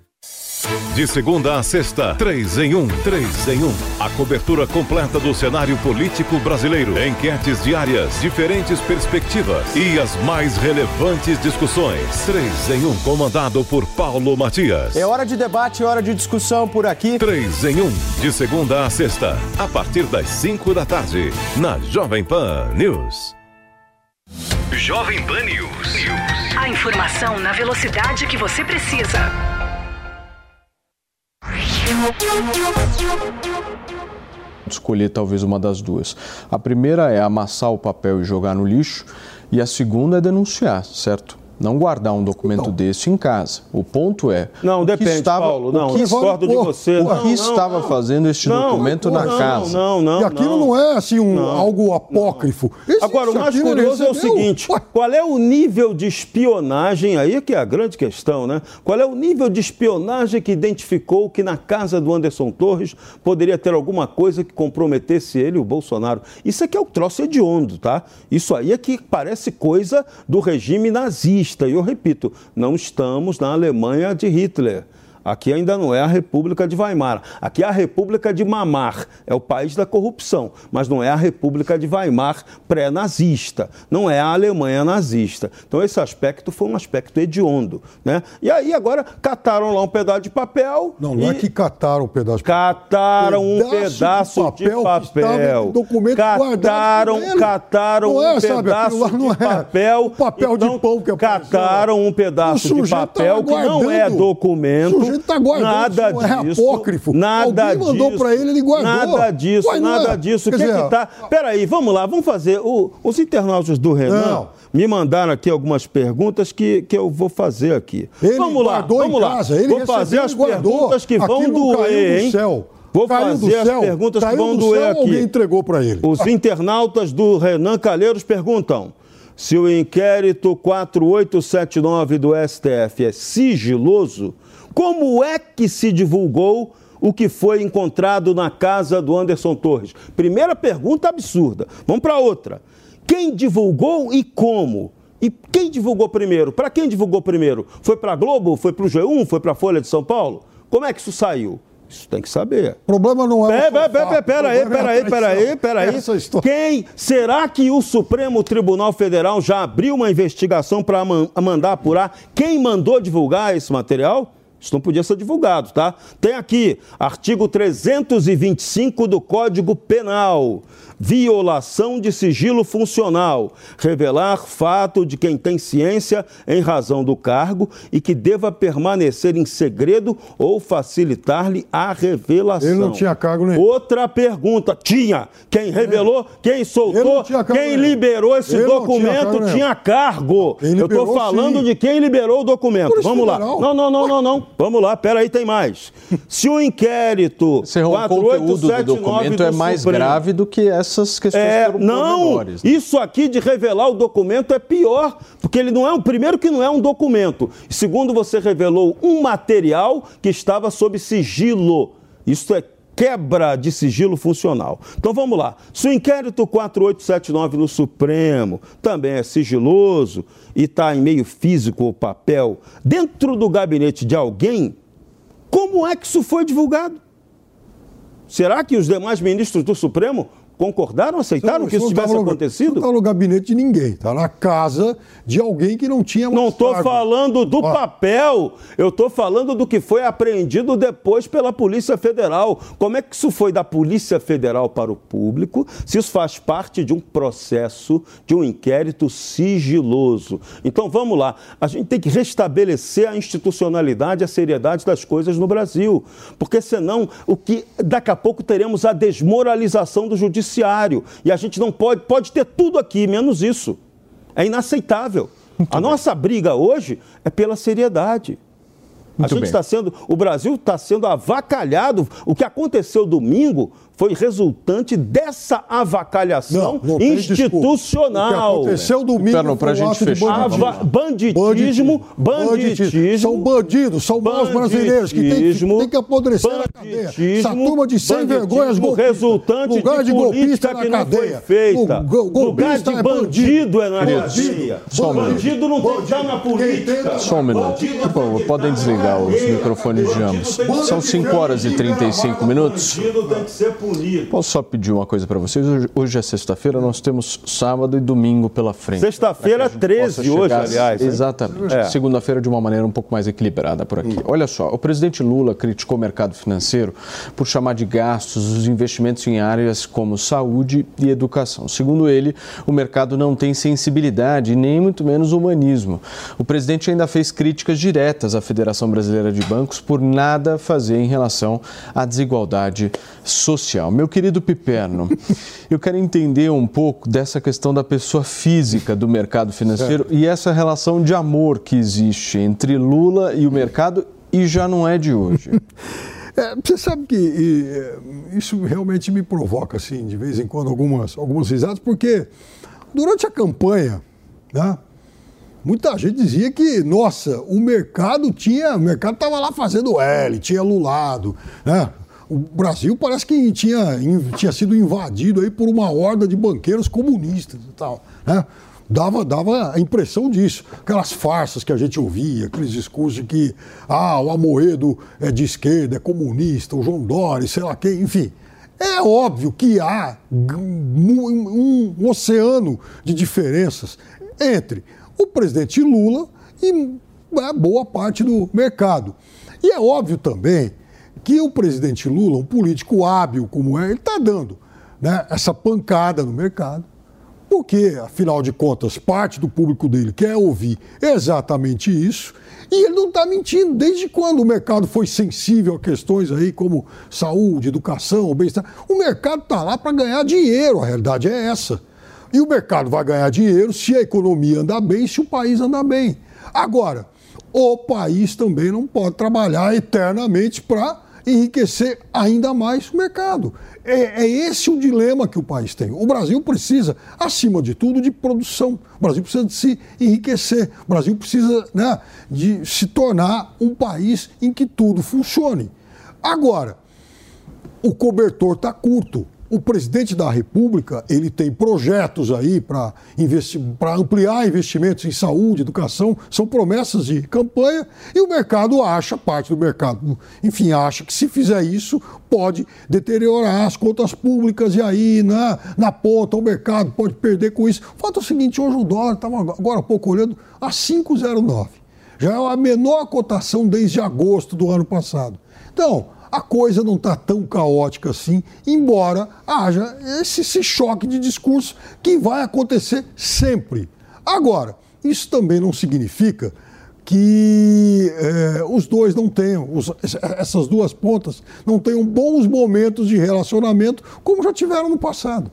De segunda a sexta, três em um, três em um. A cobertura completa do cenário político brasileiro. Enquetes diárias, diferentes perspectivas e as mais relevantes discussões. Três em um, comandado por Paulo Matias. É hora de debate, é hora de discussão por aqui. Três em um, de segunda a sexta, a partir das cinco da tarde, na Jovem Pan News. Jovem Pan News. A informação na velocidade que você precisa. Escolher talvez uma das duas. A primeira é amassar o papel e jogar no lixo, e a segunda é denunciar, certo? Não guardar um documento Não. desse em casa. O ponto é. Não, depende, Paulo. Não, o que, discordo de você. o Não, que não, estava não. fazendo este Não, documento na não, casa? Não, não, e aquilo não, é assim um, algo apócrifo. Esse- Agora, o mais curioso é o seguinte: Ué, qual é o nível de espionagem aí que é a grande questão, né? Qual é o nível de espionagem que identificou que na casa do Anderson Torres poderia ter alguma coisa que comprometesse ele, o Bolsonaro? Isso aqui é o troço hediondo, tá? Isso aí é que parece coisa do regime nazista. E eu repito, não estamos na Alemanha de Hitler. Aqui ainda não é a República de Weimar. Aqui é a República de Mamar. É o país da corrupção. Mas não é a República de Weimar pré-nazista. Não é a Alemanha nazista. Então, esse aspecto foi um aspecto hediondo. Né? E aí, agora, cataram lá um pedaço de papel. Não, não é que cataram um pedaço de Cataram um Pedaço de de papel que estava papel. documento Cataram, cataram Não é, um sabe, pedaço lá não de é papel. o papel de Então, pão que lá. Cataram um pedaço de papel que não é documento. O sujeito tá guardando, nada isso não é disso. apócrifo. Nada Alguém mandou disso, pra ele, ele guardou. Nada disso, Ué, nada é? disso. O que dizer, que tá? Peraí, vamos lá, vamos fazer. O- os internautas do Renan Não. me mandaram aqui algumas perguntas que, que eu vou fazer aqui. Ele vamos lá, vamos em lá. casa, ele vou fazer as guardou. perguntas que vão Aquilo doer, do hein? céu. Vou Caiu do fazer as céu. perguntas que vão do doer céu, aqui. Alguém entregou para ele. Os internautas do Renan Calheiros perguntam se o inquérito 4879 do STF é sigiloso, como é que se divulgou o que foi encontrado na casa do Anderson Torres? Primeira pergunta absurda. Vamos para outra. Quem divulgou e como? E quem divulgou primeiro? Para quem divulgou primeiro? Foi para a Globo? Foi para o G1? Foi para a Folha de São Paulo? Como é que isso saiu? Isso tem que saber. O problema não é. Pera, pera, pera, aí, pera aí, pera aí, pera aí. Essa história. Quem? Será que o Supremo Tribunal Federal já abriu uma investigação para mandar apurar quem mandou divulgar esse material? Isso não podia ser divulgado, tá? Tem aqui, artigo 325 do Código Penal. Violação de sigilo funcional. Revelar fato de quem tem ciência em razão do cargo e que deva permanecer em segredo ou facilitar-lhe a revelação. Ele não tinha cargo nenhum. Outra pergunta. Tinha. Quem revelou, quem soltou, tinha quem nenhum. liberou esse Ele tinha documento cargo nenhum. tinha cargo. Eu estou falando sim. de quem liberou o documento. Vamos lá. Não, não, não, não, não. Vamos lá, peraí, tem mais. Se o inquérito Esse é o conteúdo do 4879 documento do é mais Supremo- grave do que essas questões é, foram não, pormenores, né? isso aqui de revelar o documento é pior, porque ele não é um primeiro que não é um documento. Segundo você revelou um material que estava sob sigilo. Isso é quebra de sigilo funcional. Então vamos lá. Se o inquérito 4879 no Supremo também é sigiloso e está em meio físico ou papel dentro do gabinete de alguém, como é que isso foi divulgado? Será que os demais ministros do Supremo concordaram, aceitaram que isso não tivesse no- acontecido? Não está no gabinete de ninguém, está na casa de alguém que não tinha Não estou falando do Ó, papel, eu estou falando do que foi apreendido depois pela Polícia Federal. Como é que isso foi da Polícia Federal para o público, se isso faz parte de um processo, de um inquérito sigiloso? Então vamos lá, a gente tem que restabelecer a institucionalidade, a seriedade das coisas no Brasil, porque senão o que daqui a pouco teremos a desmoralização do judiciário e a gente não pode, pode ter tudo aqui, menos isso. É inaceitável. a nossa briga hoje é pela seriedade. a gente bem. está sendo, o Brasil está sendo avacalhado. O que aconteceu domingo foi resultante dessa avacalhação Não, não institucional. O que aconteceu domingo Perno, pra foi um gente ato de fechar, banditismo. Ava- banditismo, banditismo. São bandidos, são maus brasileiros que tem, que tem que apodrecer na cadeia. Essa turma de sem vergonhas golpistas. resultante Lugar de, de golpista na não cadeia. feita. O go- Lugar golpista de é bandido é na cadeia. Minuto. Bandido não tem que estar na política. Só um minuto. Por favor, podem desligar os microfones de ambos. São 5 horas e 35 minutos. Bandido tem que ser punido. Posso só pedir uma coisa para vocês? Hoje, hoje é sexta-feira, nós temos sábado e domingo pela frente. Sexta-feira, Para que a gente 13 possa hoje, aliás, hein? Exatamente. É. Segunda-feira de uma maneira um pouco mais equilibrada por aqui. Olha só, o presidente Lula criticou o mercado financeiro por chamar de gastos os investimentos em áreas como saúde e educação. Segundo ele, o mercado não tem sensibilidade nem muito menos humanismo. O presidente ainda fez críticas diretas à Federação Brasileira de Bancos por nada fazer em relação à desigualdade social. Meu querido Piperno, eu quero entender um pouco dessa questão da pessoa física do mercado financeiro e essa relação de amor que existe entre Lula e o mercado e já não é de hoje. É, você sabe que e, é, isso realmente me provoca, assim, de vez em quando, algumas, algumas risadas, porque durante a campanha, né, muita gente dizia que, nossa, o mercado tinha. O mercado estava lá fazendo L, tinha lulado. Né? O Brasil parece que tinha, in- tinha sido invadido aí por uma horda de banqueiros comunistas e tal. Né? Dava, dava a impressão disso. Aquelas farsas que a gente ouvia, aqueles discursos de que ah, o Amoedo é de esquerda, é comunista, o João Dória, sei lá quem, enfim. É óbvio que há um, um- oceano de diferenças entre o presidente Lula e a boa parte do mercado. E é óbvio também que o presidente Lula, um político hábil como é, ele está dando né, essa pancada no mercado, porque, afinal de contas, parte do público dele quer ouvir exatamente isso, e ele não está mentindo. Desde quando o mercado foi sensível a questões aí como saúde, educação, bem-estar? O mercado está lá para ganhar dinheiro, a realidade é essa. E o mercado vai ganhar dinheiro se a economia andar bem, se o país andar bem. Agora, o país também não pode trabalhar eternamente para enriquecer ainda mais o mercado. É, é esse o dilema que o país tem. O Brasil precisa, acima de tudo, de produção. O Brasil precisa de se enriquecer. O Brasil precisa né, de se tornar um país em que tudo funcione. Agora, o cobertor está curto. O presidente da República ele tem projetos aí para ampliar investimentos em saúde, educação, são promessas de campanha, e o mercado acha, parte do mercado, enfim, acha que se fizer isso pode deteriorar as contas públicas e aí na, na ponta o mercado pode perder com isso. O fato é o seguinte, hoje o dólar estava agora há pouco olhando a 5,09. Já é a menor cotação desde agosto do ano passado. Então, a coisa não está tão caótica assim, embora haja esse, esse choque de discurso que vai acontecer sempre. Agora, isso também não significa que eh, os dois não tenham, os, essas duas pontas não tenham bons momentos de relacionamento como já tiveram no passado.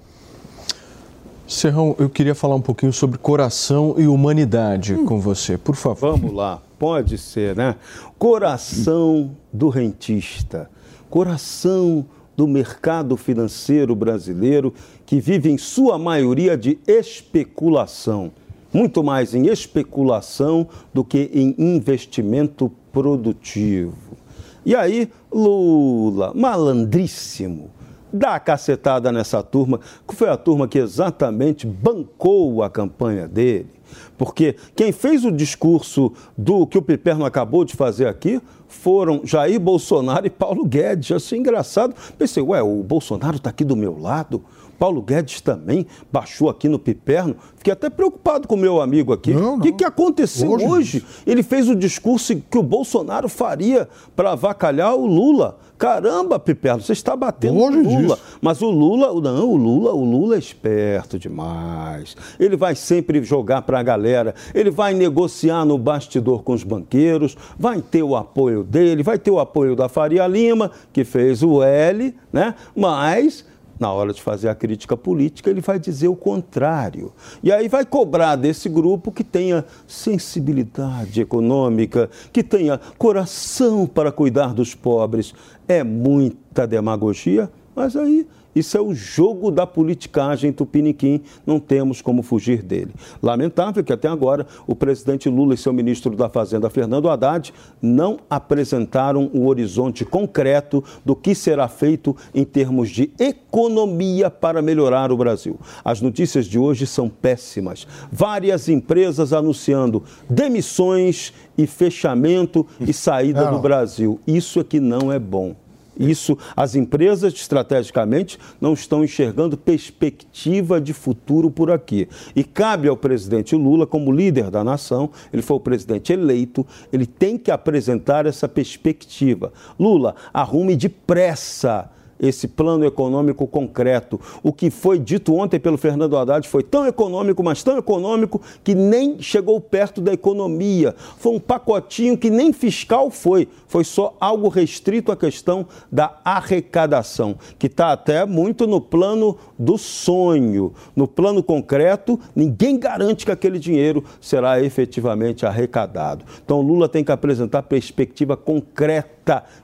Serrão, eu queria falar um pouquinho sobre coração e humanidade hum. com você, por favor. Vamos lá, pode ser, né? Coração do rentista, coração do mercado financeiro brasileiro que vive em sua maioria de especulação muito mais em especulação do que em investimento produtivo. E aí, Lula, malandríssimo, dá a cacetada nessa turma, que foi a turma que exatamente bancou a campanha dele. Porque quem fez o discurso do que o Piperno acabou de fazer aqui foram Jair Bolsonaro e Paulo Guedes. Achei engraçado. Pensei, ué, o Bolsonaro está aqui do meu lado, Paulo Guedes também baixou aqui no Piperno. Fiquei até preocupado com o meu amigo aqui. O que, que aconteceu hoje? hoje? Ele fez o discurso que o Bolsonaro faria para avacalhar o Lula. Caramba, Piperno, você está batendo Longe no Lula. Disso. Mas o Lula, não, o Lula, o Lula é esperto demais. Ele vai sempre jogar para a galera, ele vai negociar no bastidor com os banqueiros, vai ter o apoio dele, vai ter o apoio da Faria Lima, que fez o L, né? Mas na hora de fazer a crítica política, ele vai dizer o contrário. E aí vai cobrar desse grupo que tenha sensibilidade econômica, que tenha coração para cuidar dos pobres. É muita demagogia, mas aí isso é o jogo da politicagem tupiniquim, não temos como fugir dele. Lamentável que até agora o presidente Lula e seu ministro da Fazenda, Fernando Haddad, não apresentaram o um horizonte concreto do que será feito em termos de economia para melhorar o Brasil. As notícias de hoje são péssimas. Várias empresas anunciando demissões e fechamento e saída do Brasil. Isso é que não é bom. Isso, as empresas estrategicamente não estão enxergando perspectiva de futuro por aqui. E cabe ao presidente Lula, como líder da nação, ele foi o presidente eleito, ele tem que apresentar essa perspectiva. Lula, arrume depressa esse plano econômico concreto. O que foi dito ontem pelo Fernando Haddad foi tão econômico, mas tão econômico, que nem chegou perto da economia. Foi um pacotinho que nem fiscal foi, foi só algo restrito à questão da arrecadação, que está até muito no plano do sonho. No plano concreto, ninguém garante que aquele dinheiro será efetivamente arrecadado. Então, Lula tem que apresentar perspectiva concreta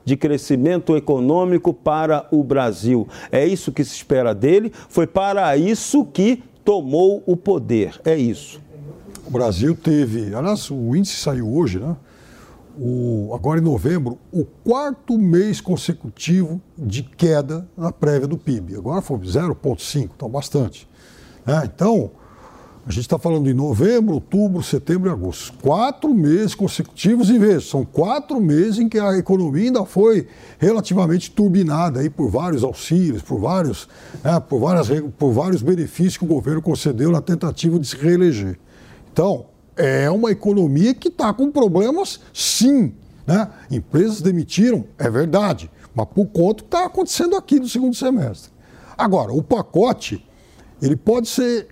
de crescimento econômico para o Brasil. É isso que se espera dele, foi para isso que tomou o poder. É isso. O Brasil teve, aliás, o índice saiu hoje, né? O, agora em novembro, o quarto mês consecutivo de queda na prévia do PIB. Agora foi 0,5, então bastante. É, então, a gente está falando de novembro, outubro, setembro e agosto. Quatro meses consecutivos e veja, são quatro meses em que a economia ainda foi relativamente turbinada aí por vários auxílios, por vários, né, por, várias, por vários benefícios que o governo concedeu na tentativa de se reeleger. Então, é uma economia que está com problemas, sim. Né? Empresas demitiram, é verdade, mas por conta que está acontecendo aqui no segundo semestre. Agora, o pacote ele pode ser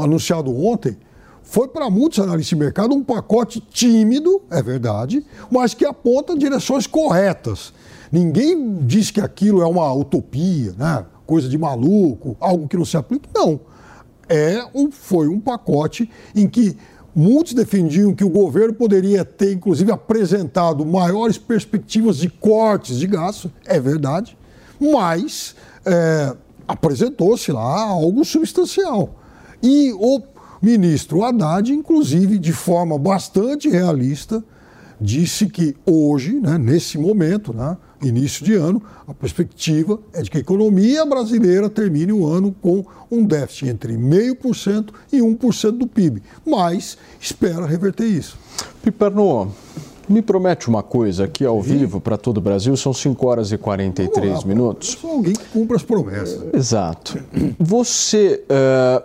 anunciado ontem, foi para muitos analistas de mercado um pacote tímido, é verdade, mas que aponta direções corretas. Ninguém diz que aquilo é uma utopia, né? coisa de maluco, algo que não se aplica. Não. É um, foi um pacote em que muitos defendiam que o governo poderia ter, inclusive, apresentado maiores perspectivas de cortes de gastos, é verdade, mas. É, apresentou-se lá algo substancial. E o ministro Haddad, inclusive, de forma bastante realista, disse que hoje, né, nesse momento, né, início de ano, a perspectiva é de que a economia brasileira termine o ano com um déficit entre 0,5% e 1% do PIB, mas espera reverter isso. Piperno, me promete uma coisa aqui ao vivo para todo o Brasil, são 5 horas e 43 lá, minutos. Eu sou alguém que cumpre as promessas. Exato. Você uh,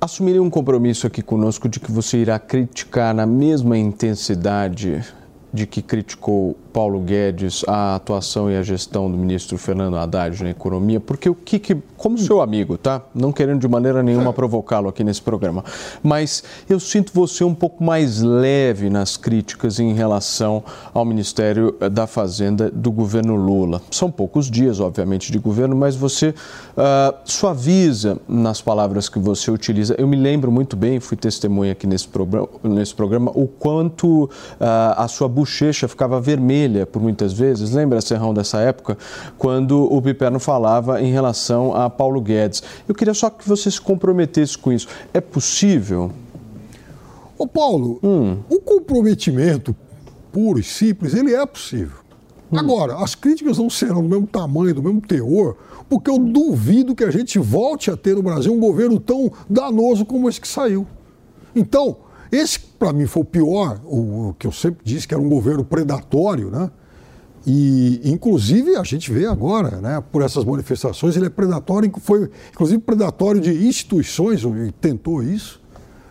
assumiria um compromisso aqui conosco de que você irá criticar na mesma intensidade de que criticou Paulo Guedes a atuação e a gestão do ministro Fernando Haddad na economia, porque o que, que como seu amigo, tá? Não querendo de maneira nenhuma provocá-lo aqui nesse programa, mas eu sinto você um pouco mais leve nas críticas em relação ao Ministério da Fazenda do governo Lula. São poucos dias, obviamente, de governo, mas você uh, suaviza nas palavras que você utiliza. Eu me lembro muito bem, fui testemunha aqui nesse, programa, nesse programa, o quanto uh, a sua bochecha ficava vermelha por muitas vezes. Lembra, Serrão, dessa época, quando o Piperno falava em relação a Paulo Guedes. Eu queria só que você se comprometesse com isso. É possível? Ô Paulo, hum. o comprometimento puro e simples, ele é possível. Hum. Agora, as críticas não serão do mesmo tamanho, do mesmo teor, porque eu duvido que a gente volte a ter no Brasil um governo tão danoso como esse que saiu. Então, esse para mim foi o pior, o que eu sempre disse que era um governo predatório, né? E, inclusive, a gente vê agora, né, por essas manifestações, ele é predatório, foi inclusive predatório de instituições, ele tentou isso.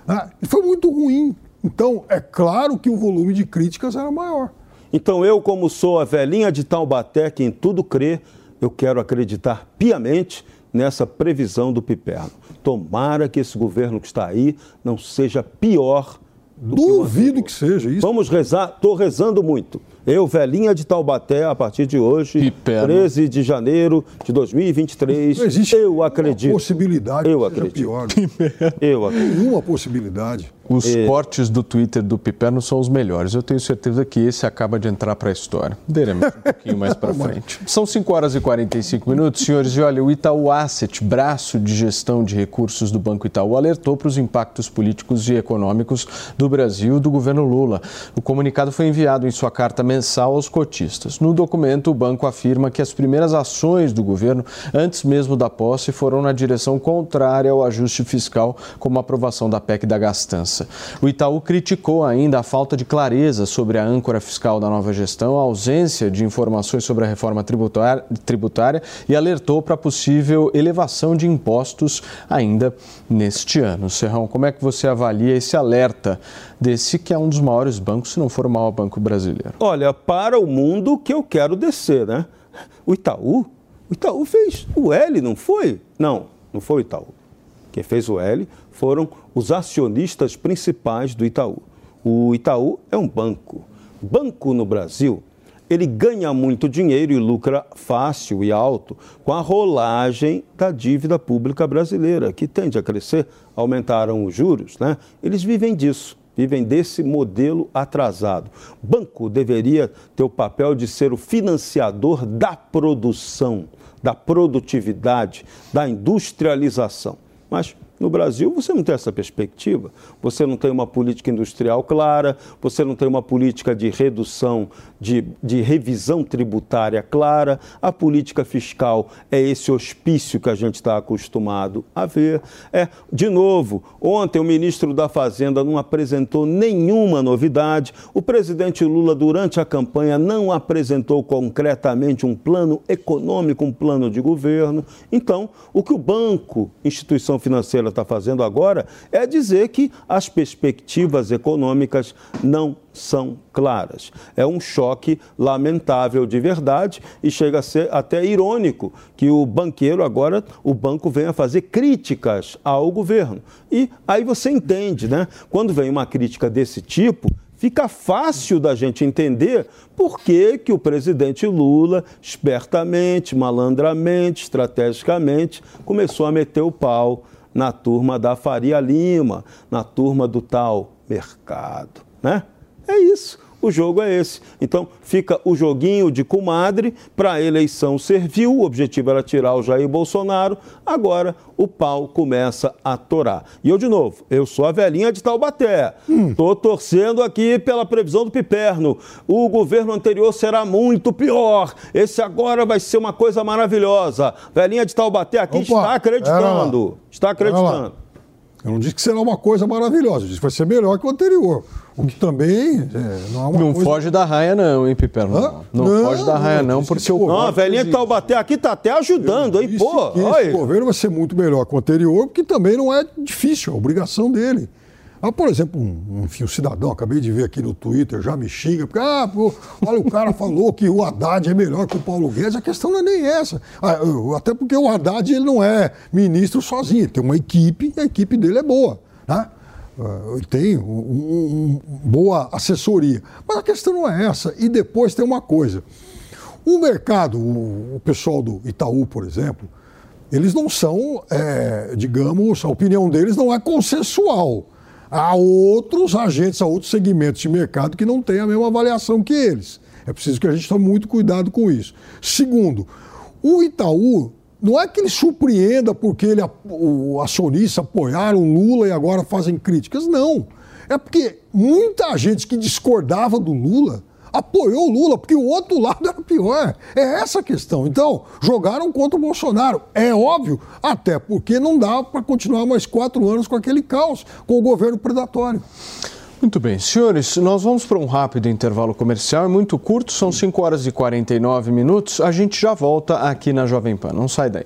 Né, e foi muito ruim. Então, é claro que o volume de críticas era maior. Então, eu, como sou a velhinha de Taubaté, que em tudo crê, eu quero acreditar piamente nessa previsão do Piperno. Tomara que esse governo que está aí não seja pior do Duvido que, que seja isso. Vamos rezar, estou rezando muito. Eu, velhinha de Taubaté, a partir de hoje, Piperno. 13 de janeiro de 2023, Não existe eu acredito. possibilidade eu acredito. pior. Eu acredito. Nenhuma possibilidade. Os é. cortes do Twitter do Piperno são os melhores. Eu tenho certeza que esse acaba de entrar para a história. Veremos um pouquinho mais para frente. São 5 horas e 45 minutos, senhores. E olha, o Itaú Asset, braço de gestão de recursos do Banco Itaú, alertou para os impactos políticos e econômicos do Brasil do governo Lula. O comunicado foi enviado em sua carta mensal aos cotistas. No documento, o banco afirma que as primeiras ações do governo, antes mesmo da posse, foram na direção contrária ao ajuste fiscal, como a aprovação da PEC da gastança. O Itaú criticou ainda a falta de clareza sobre a âncora fiscal da nova gestão, a ausência de informações sobre a reforma tributária e alertou para possível elevação de impostos ainda neste ano. Serrão, como é que você avalia esse alerta desse que é um dos maiores bancos, se não for o maior banco brasileiro? Olha, para o mundo que eu quero descer, né? O Itaú, o Itaú fez o L, não foi? Não, não foi o Itaú. Quem fez o L foram os acionistas principais do Itaú. O Itaú é um banco. Banco no Brasil, ele ganha muito dinheiro e lucra fácil e alto com a rolagem da dívida pública brasileira, que tende a crescer, aumentaram os juros, né? Eles vivem disso, vivem desse modelo atrasado. Banco deveria ter o papel de ser o financiador da produção, da produtividade, da industrialização. Mas no Brasil, você não tem essa perspectiva. Você não tem uma política industrial clara, você não tem uma política de redução, de, de revisão tributária clara. A política fiscal é esse hospício que a gente está acostumado a ver. É, de novo, ontem o ministro da Fazenda não apresentou nenhuma novidade. O presidente Lula, durante a campanha, não apresentou concretamente um plano econômico, um plano de governo. Então, o que o banco, instituição financeira, está fazendo agora é dizer que as perspectivas econômicas não são claras. É um choque lamentável de verdade e chega a ser até irônico que o banqueiro agora, o banco venha fazer críticas ao governo. E aí você entende, né? Quando vem uma crítica desse tipo, fica fácil da gente entender por que, que o presidente Lula, espertamente, malandramente, estrategicamente, começou a meter o pau na turma da Faria Lima, na turma do tal mercado, né? É isso. O jogo é esse. Então fica o joguinho de comadre para a eleição serviu. O objetivo era tirar o Jair Bolsonaro. Agora o pau começa a torar. E eu, de novo, eu sou a velhinha de Taubaté. Estou hum. torcendo aqui pela previsão do Piperno. O governo anterior será muito pior. Esse agora vai ser uma coisa maravilhosa. Velhinha de Taubaté aqui Opa, está acreditando. Está acreditando. Eu não disse que será uma coisa maravilhosa, eu disse que vai ser melhor que o anterior. O que também é, não é uma Não coisa... foge da raia, não, hein, Piperno? Hã? Não, Não, foge da raia, não, porque que o. Não, a velhinha que tá o bater aqui tá até ajudando, hein, pô. que esse governo vai ser muito melhor que o anterior, porque também não é difícil, é obrigação dele. Ah, por exemplo, um, enfim, um cidadão, acabei de ver aqui no Twitter, já me xinga, porque, ah, pô, olha, o cara falou que o Haddad é melhor que o Paulo Guedes, a questão não é nem essa. Ah, eu- até porque o Haddad ele não é ministro sozinho, tem uma equipe e a equipe dele é boa. Né? Ele tem um- um- um- boa assessoria. Mas a questão não é essa. E depois tem uma coisa. O mercado, o, o pessoal do Itaú, por exemplo, eles não são, é, digamos, a opinião deles não é consensual. Há outros agentes, há outros segmentos de mercado que não têm a mesma avaliação que eles. É preciso que a gente tome muito cuidado com isso. Segundo, o Itaú não é que ele surpreenda porque ele, o acionista apoiaram Lula e agora fazem críticas. Não. É porque muita gente que discordava do Lula apoiou o Lula, porque o outro lado era pior. É essa a questão. Então, jogaram contra o Bolsonaro. É óbvio, até porque não dá para continuar mais quatro anos com aquele caos, com o governo predatório. Muito bem, senhores, nós vamos para um rápido intervalo comercial, é muito curto, são 5 horas e 49 minutos. A gente já volta aqui na Jovem Pan, não sai daí.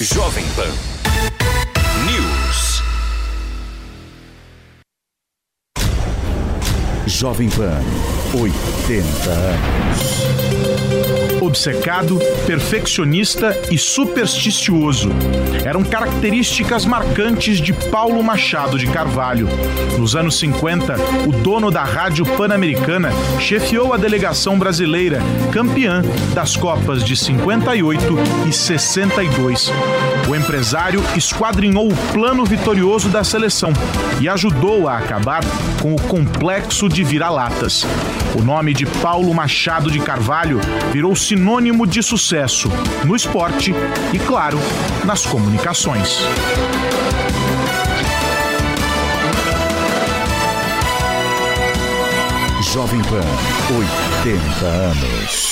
Jovem Pan Jovem Pan, 80 anos. Obcecado, perfeccionista e supersticioso. Eram características marcantes de Paulo Machado de Carvalho. Nos anos 50, o dono da Rádio Pan-Americana chefiou a delegação brasileira, campeã das Copas de 58 e 62. O empresário esquadrinhou o plano vitorioso da seleção e ajudou a acabar com o complexo de vira-latas. O nome de Paulo Machado de Carvalho virou sinônimo de sucesso no esporte e, claro, nas comunicações. Jovem Pan, 80 anos.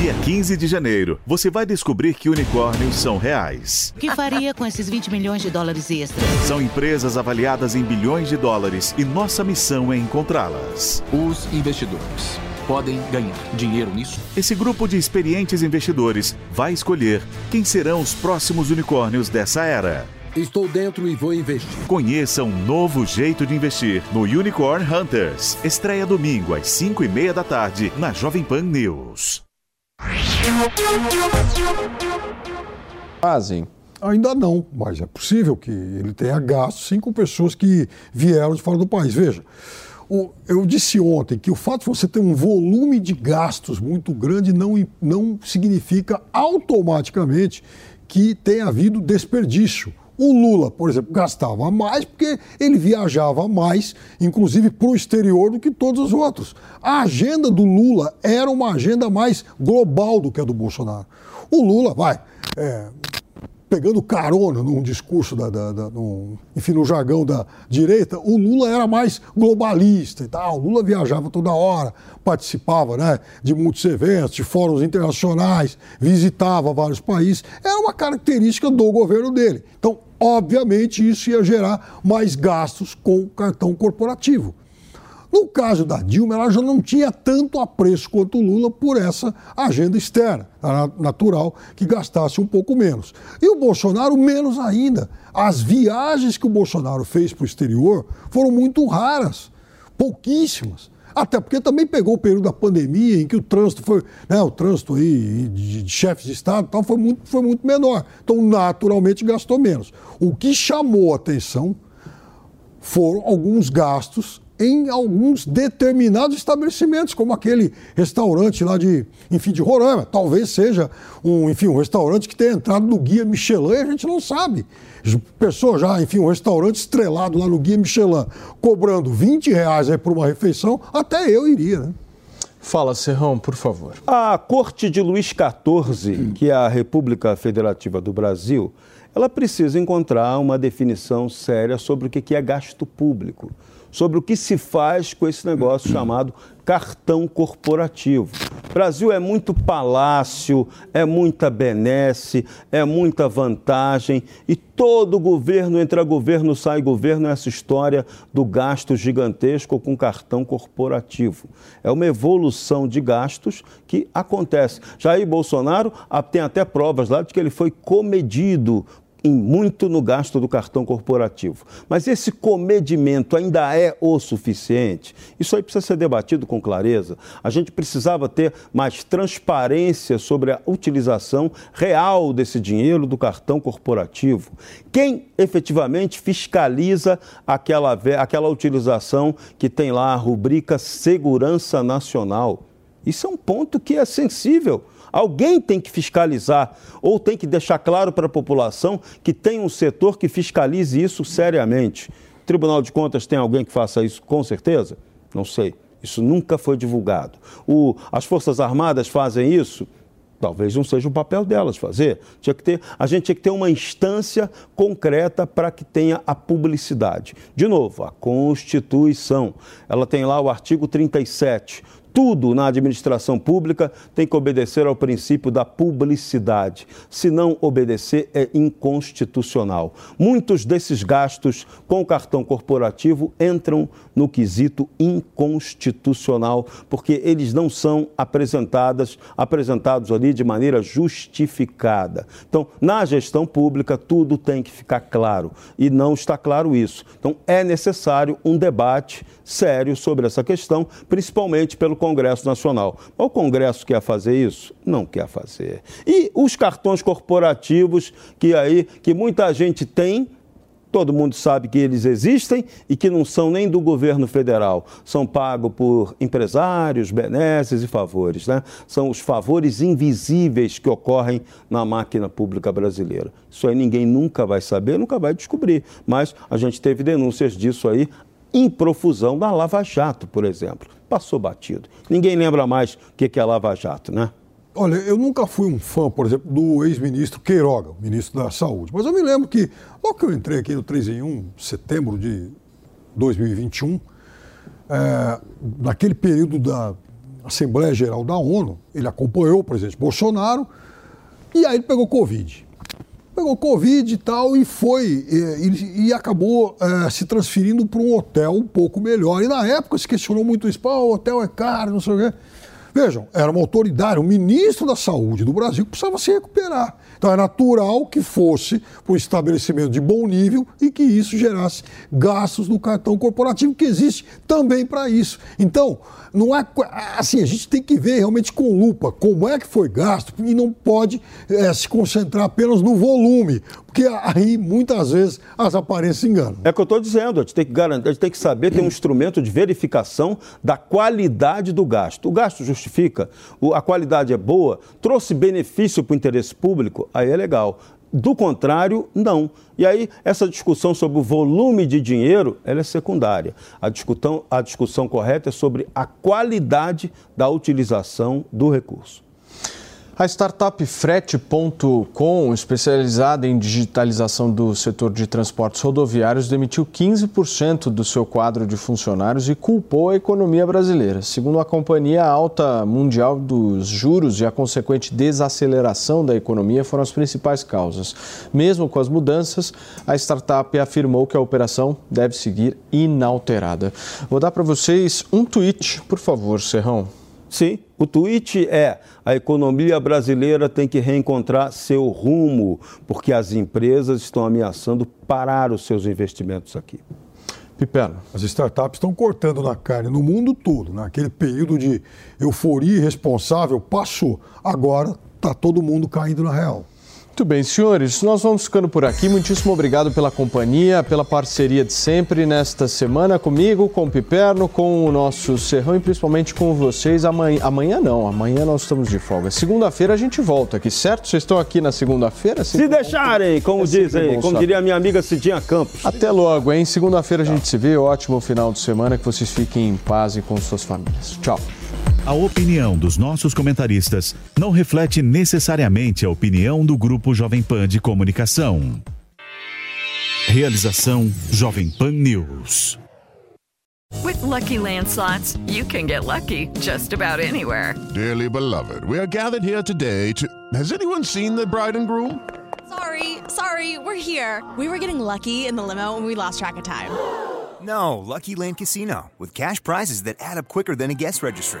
Dia 15 de janeiro, você vai descobrir que unicórnios são reais. O que faria com esses 20 milhões de dólares extras? São empresas avaliadas em bilhões de dólares e nossa missão é encontrá-las. Os investidores podem ganhar dinheiro nisso? Esse grupo de experientes investidores vai escolher quem serão os próximos unicórnios dessa era. Estou dentro e vou investir. Conheça um novo jeito de investir no Unicorn Hunters. Estreia domingo às 5 e meia da tarde na Jovem Pan News. Fazem. Ainda não, mas é possível que ele tenha gasto sim com pessoas que vieram de fora do país. Veja, eu disse ontem que o fato de você ter um volume de gastos muito grande não, não significa automaticamente que tenha havido desperdício. O Lula, por exemplo, gastava mais porque ele viajava mais, inclusive para o exterior, do que todos os outros. A agenda do Lula era uma agenda mais global do que a do Bolsonaro. O Lula, vai, é, pegando carona num discurso, da, da, da num, enfim, no jargão da direita, o Lula era mais globalista e tal. O Lula viajava toda hora, participava né, de muitos eventos, de fóruns internacionais, visitava vários países. Era uma característica do governo dele. Então, obviamente, isso ia gerar mais gastos com o cartão corporativo. No caso da Dilma, ela já não tinha tanto apreço quanto o Lula por essa agenda externa. Era natural que gastasse um pouco menos. E o Bolsonaro, menos ainda. As viagens que o Bolsonaro fez para o exterior foram muito raras, pouquíssimas. Até porque também pegou o período da pandemia, em que o trânsito foi, né, o trânsito aí de, chefes de Estado tal, foi muito, foi muito menor. Então, naturalmente, gastou menos. O que chamou a atenção foram alguns gastos em alguns determinados estabelecimentos, como aquele restaurante lá de, enfim, de Roraima. Talvez seja um, enfim, um restaurante que tenha entrado no guia Michelin, a gente não sabe. Pessoa já, enfim, um restaurante estrelado lá no guia Michelin, cobrando 20 reais aí por uma refeição, até eu iria, né? Fala, Serrão, por favor. A Corte de Luís XIV, que é a República Federativa do Brasil, ela precisa encontrar uma definição séria sobre o que é gasto público sobre o que se faz com esse negócio chamado cartão corporativo. Brasil é muito palácio, é muita benesse, é muita vantagem e todo governo entra governo, sai governo, essa história do gasto gigantesco com cartão corporativo. É uma evolução de gastos que acontece. Jair Bolsonaro tem até provas lá de que ele foi comedido em muito no gasto do cartão corporativo. Mas esse comedimento ainda é o suficiente? Isso aí precisa ser debatido com clareza. A gente precisava ter mais transparência sobre a utilização real desse dinheiro do cartão corporativo. Quem efetivamente fiscaliza aquela, aquela utilização que tem lá a rubrica Segurança Nacional? Isso é um ponto que é sensível Alguém tem que fiscalizar ou tem que deixar claro para a população que tem um setor que fiscalize isso seriamente. O Tribunal de Contas tem alguém que faça isso com certeza? Não sei. Isso nunca foi divulgado. O, as Forças Armadas fazem isso? Talvez não seja o papel delas fazer. Tinha que ter, a gente tinha que ter uma instância concreta para que tenha a publicidade. De novo, a Constituição. Ela tem lá o artigo 37 tudo na administração pública tem que obedecer ao princípio da publicidade. Se não obedecer, é inconstitucional. Muitos desses gastos com o cartão corporativo entram no quesito inconstitucional, porque eles não são apresentadas, apresentados ali de maneira justificada. Então, na gestão pública, tudo tem que ficar claro e não está claro isso. Então, é necessário um debate sério sobre essa questão, principalmente pelo Congresso Nacional. O Congresso quer fazer isso? Não quer fazer. E os cartões corporativos que aí que muita gente tem, todo mundo sabe que eles existem e que não são nem do governo federal, são pagos por empresários, benesses e favores, né? São os favores invisíveis que ocorrem na máquina pública brasileira. Isso aí ninguém nunca vai saber, nunca vai descobrir, mas a gente teve denúncias disso aí em profusão da Lava Jato, por exemplo. Passou batido. Ninguém lembra mais o que é Lava Jato, né? Olha, eu nunca fui um fã, por exemplo, do ex-ministro Queiroga, ministro da Saúde. Mas eu me lembro que, logo que eu entrei aqui no 3 em 1, setembro de 2021, é, naquele período da Assembleia Geral da ONU, ele acompanhou o presidente Bolsonaro e aí ele pegou Covid pegou Covid e tal e foi, e, e acabou é, se transferindo para um hotel um pouco melhor. E na época se questionou muito isso, o hotel é caro, não sei o quê. Vejam, era uma autoridade, um ministro da saúde do Brasil que precisava se recuperar. Então é natural que fosse para um estabelecimento de bom nível e que isso gerasse gastos no cartão corporativo, que existe também para isso. Então, não é assim, a gente tem que ver realmente com lupa como é que foi gasto e não pode é, se concentrar apenas no volume, porque aí muitas vezes as aparências enganam. É o que eu estou dizendo, a gente tem que garantir, a gente tem que saber ter um instrumento de verificação da qualidade do gasto. O gasto justifica, a qualidade é boa, trouxe benefício para o interesse público, aí é legal Do contrário, não. E aí, essa discussão sobre o volume de dinheiro, ela é secundária. A discussão, a discussão correta é sobre a qualidade da utilização do recurso. A startup Frete.com, especializada em digitalização do setor de transportes rodoviários, demitiu 15% do seu quadro de funcionários e culpou a economia brasileira. Segundo a companhia, a alta mundial dos juros e a consequente desaceleração da economia foram as principais causas. Mesmo com as mudanças, a startup afirmou que a operação deve seguir inalterada. Vou dar para vocês um tweet, por favor, Serrão. Sim, o tweet é: a economia brasileira tem que reencontrar seu rumo, porque as empresas estão ameaçando parar os seus investimentos aqui. Piperno. As startups estão cortando na carne no mundo todo. Naquele né? período de euforia irresponsável passou. Agora está todo mundo caindo na real. Muito bem, senhores, nós vamos ficando por aqui. Muitíssimo obrigado pela companhia, pela parceria de sempre nesta semana comigo, com o Piperno, com o nosso Serrão e principalmente com vocês. Amanhã, amanhã não, amanhã nós estamos de folga. Segunda-feira a gente volta aqui, certo? Vocês estão aqui na segunda-feira? Se deixarem, como é dizem, como diria a minha amiga Cidinha Campos. Até logo, hein? Segunda-feira a gente se vê. Ótimo final de semana, que vocês fiquem em paz e com suas famílias. Tchau. A opinião dos nossos comentaristas não reflete necessariamente a opinião do Grupo Jovem Pan de Comunicação. Realização Jovem Pan News. With lucky landslots, you can get lucky just about anywhere. Dearly beloved, we are gathered here today to. Has anyone seen the bride and groom? Sorry, sorry, we're here. We were getting lucky in the limo and we lost track of time. No, Lucky Land Casino, with cash prizes that add up quicker than a guest registry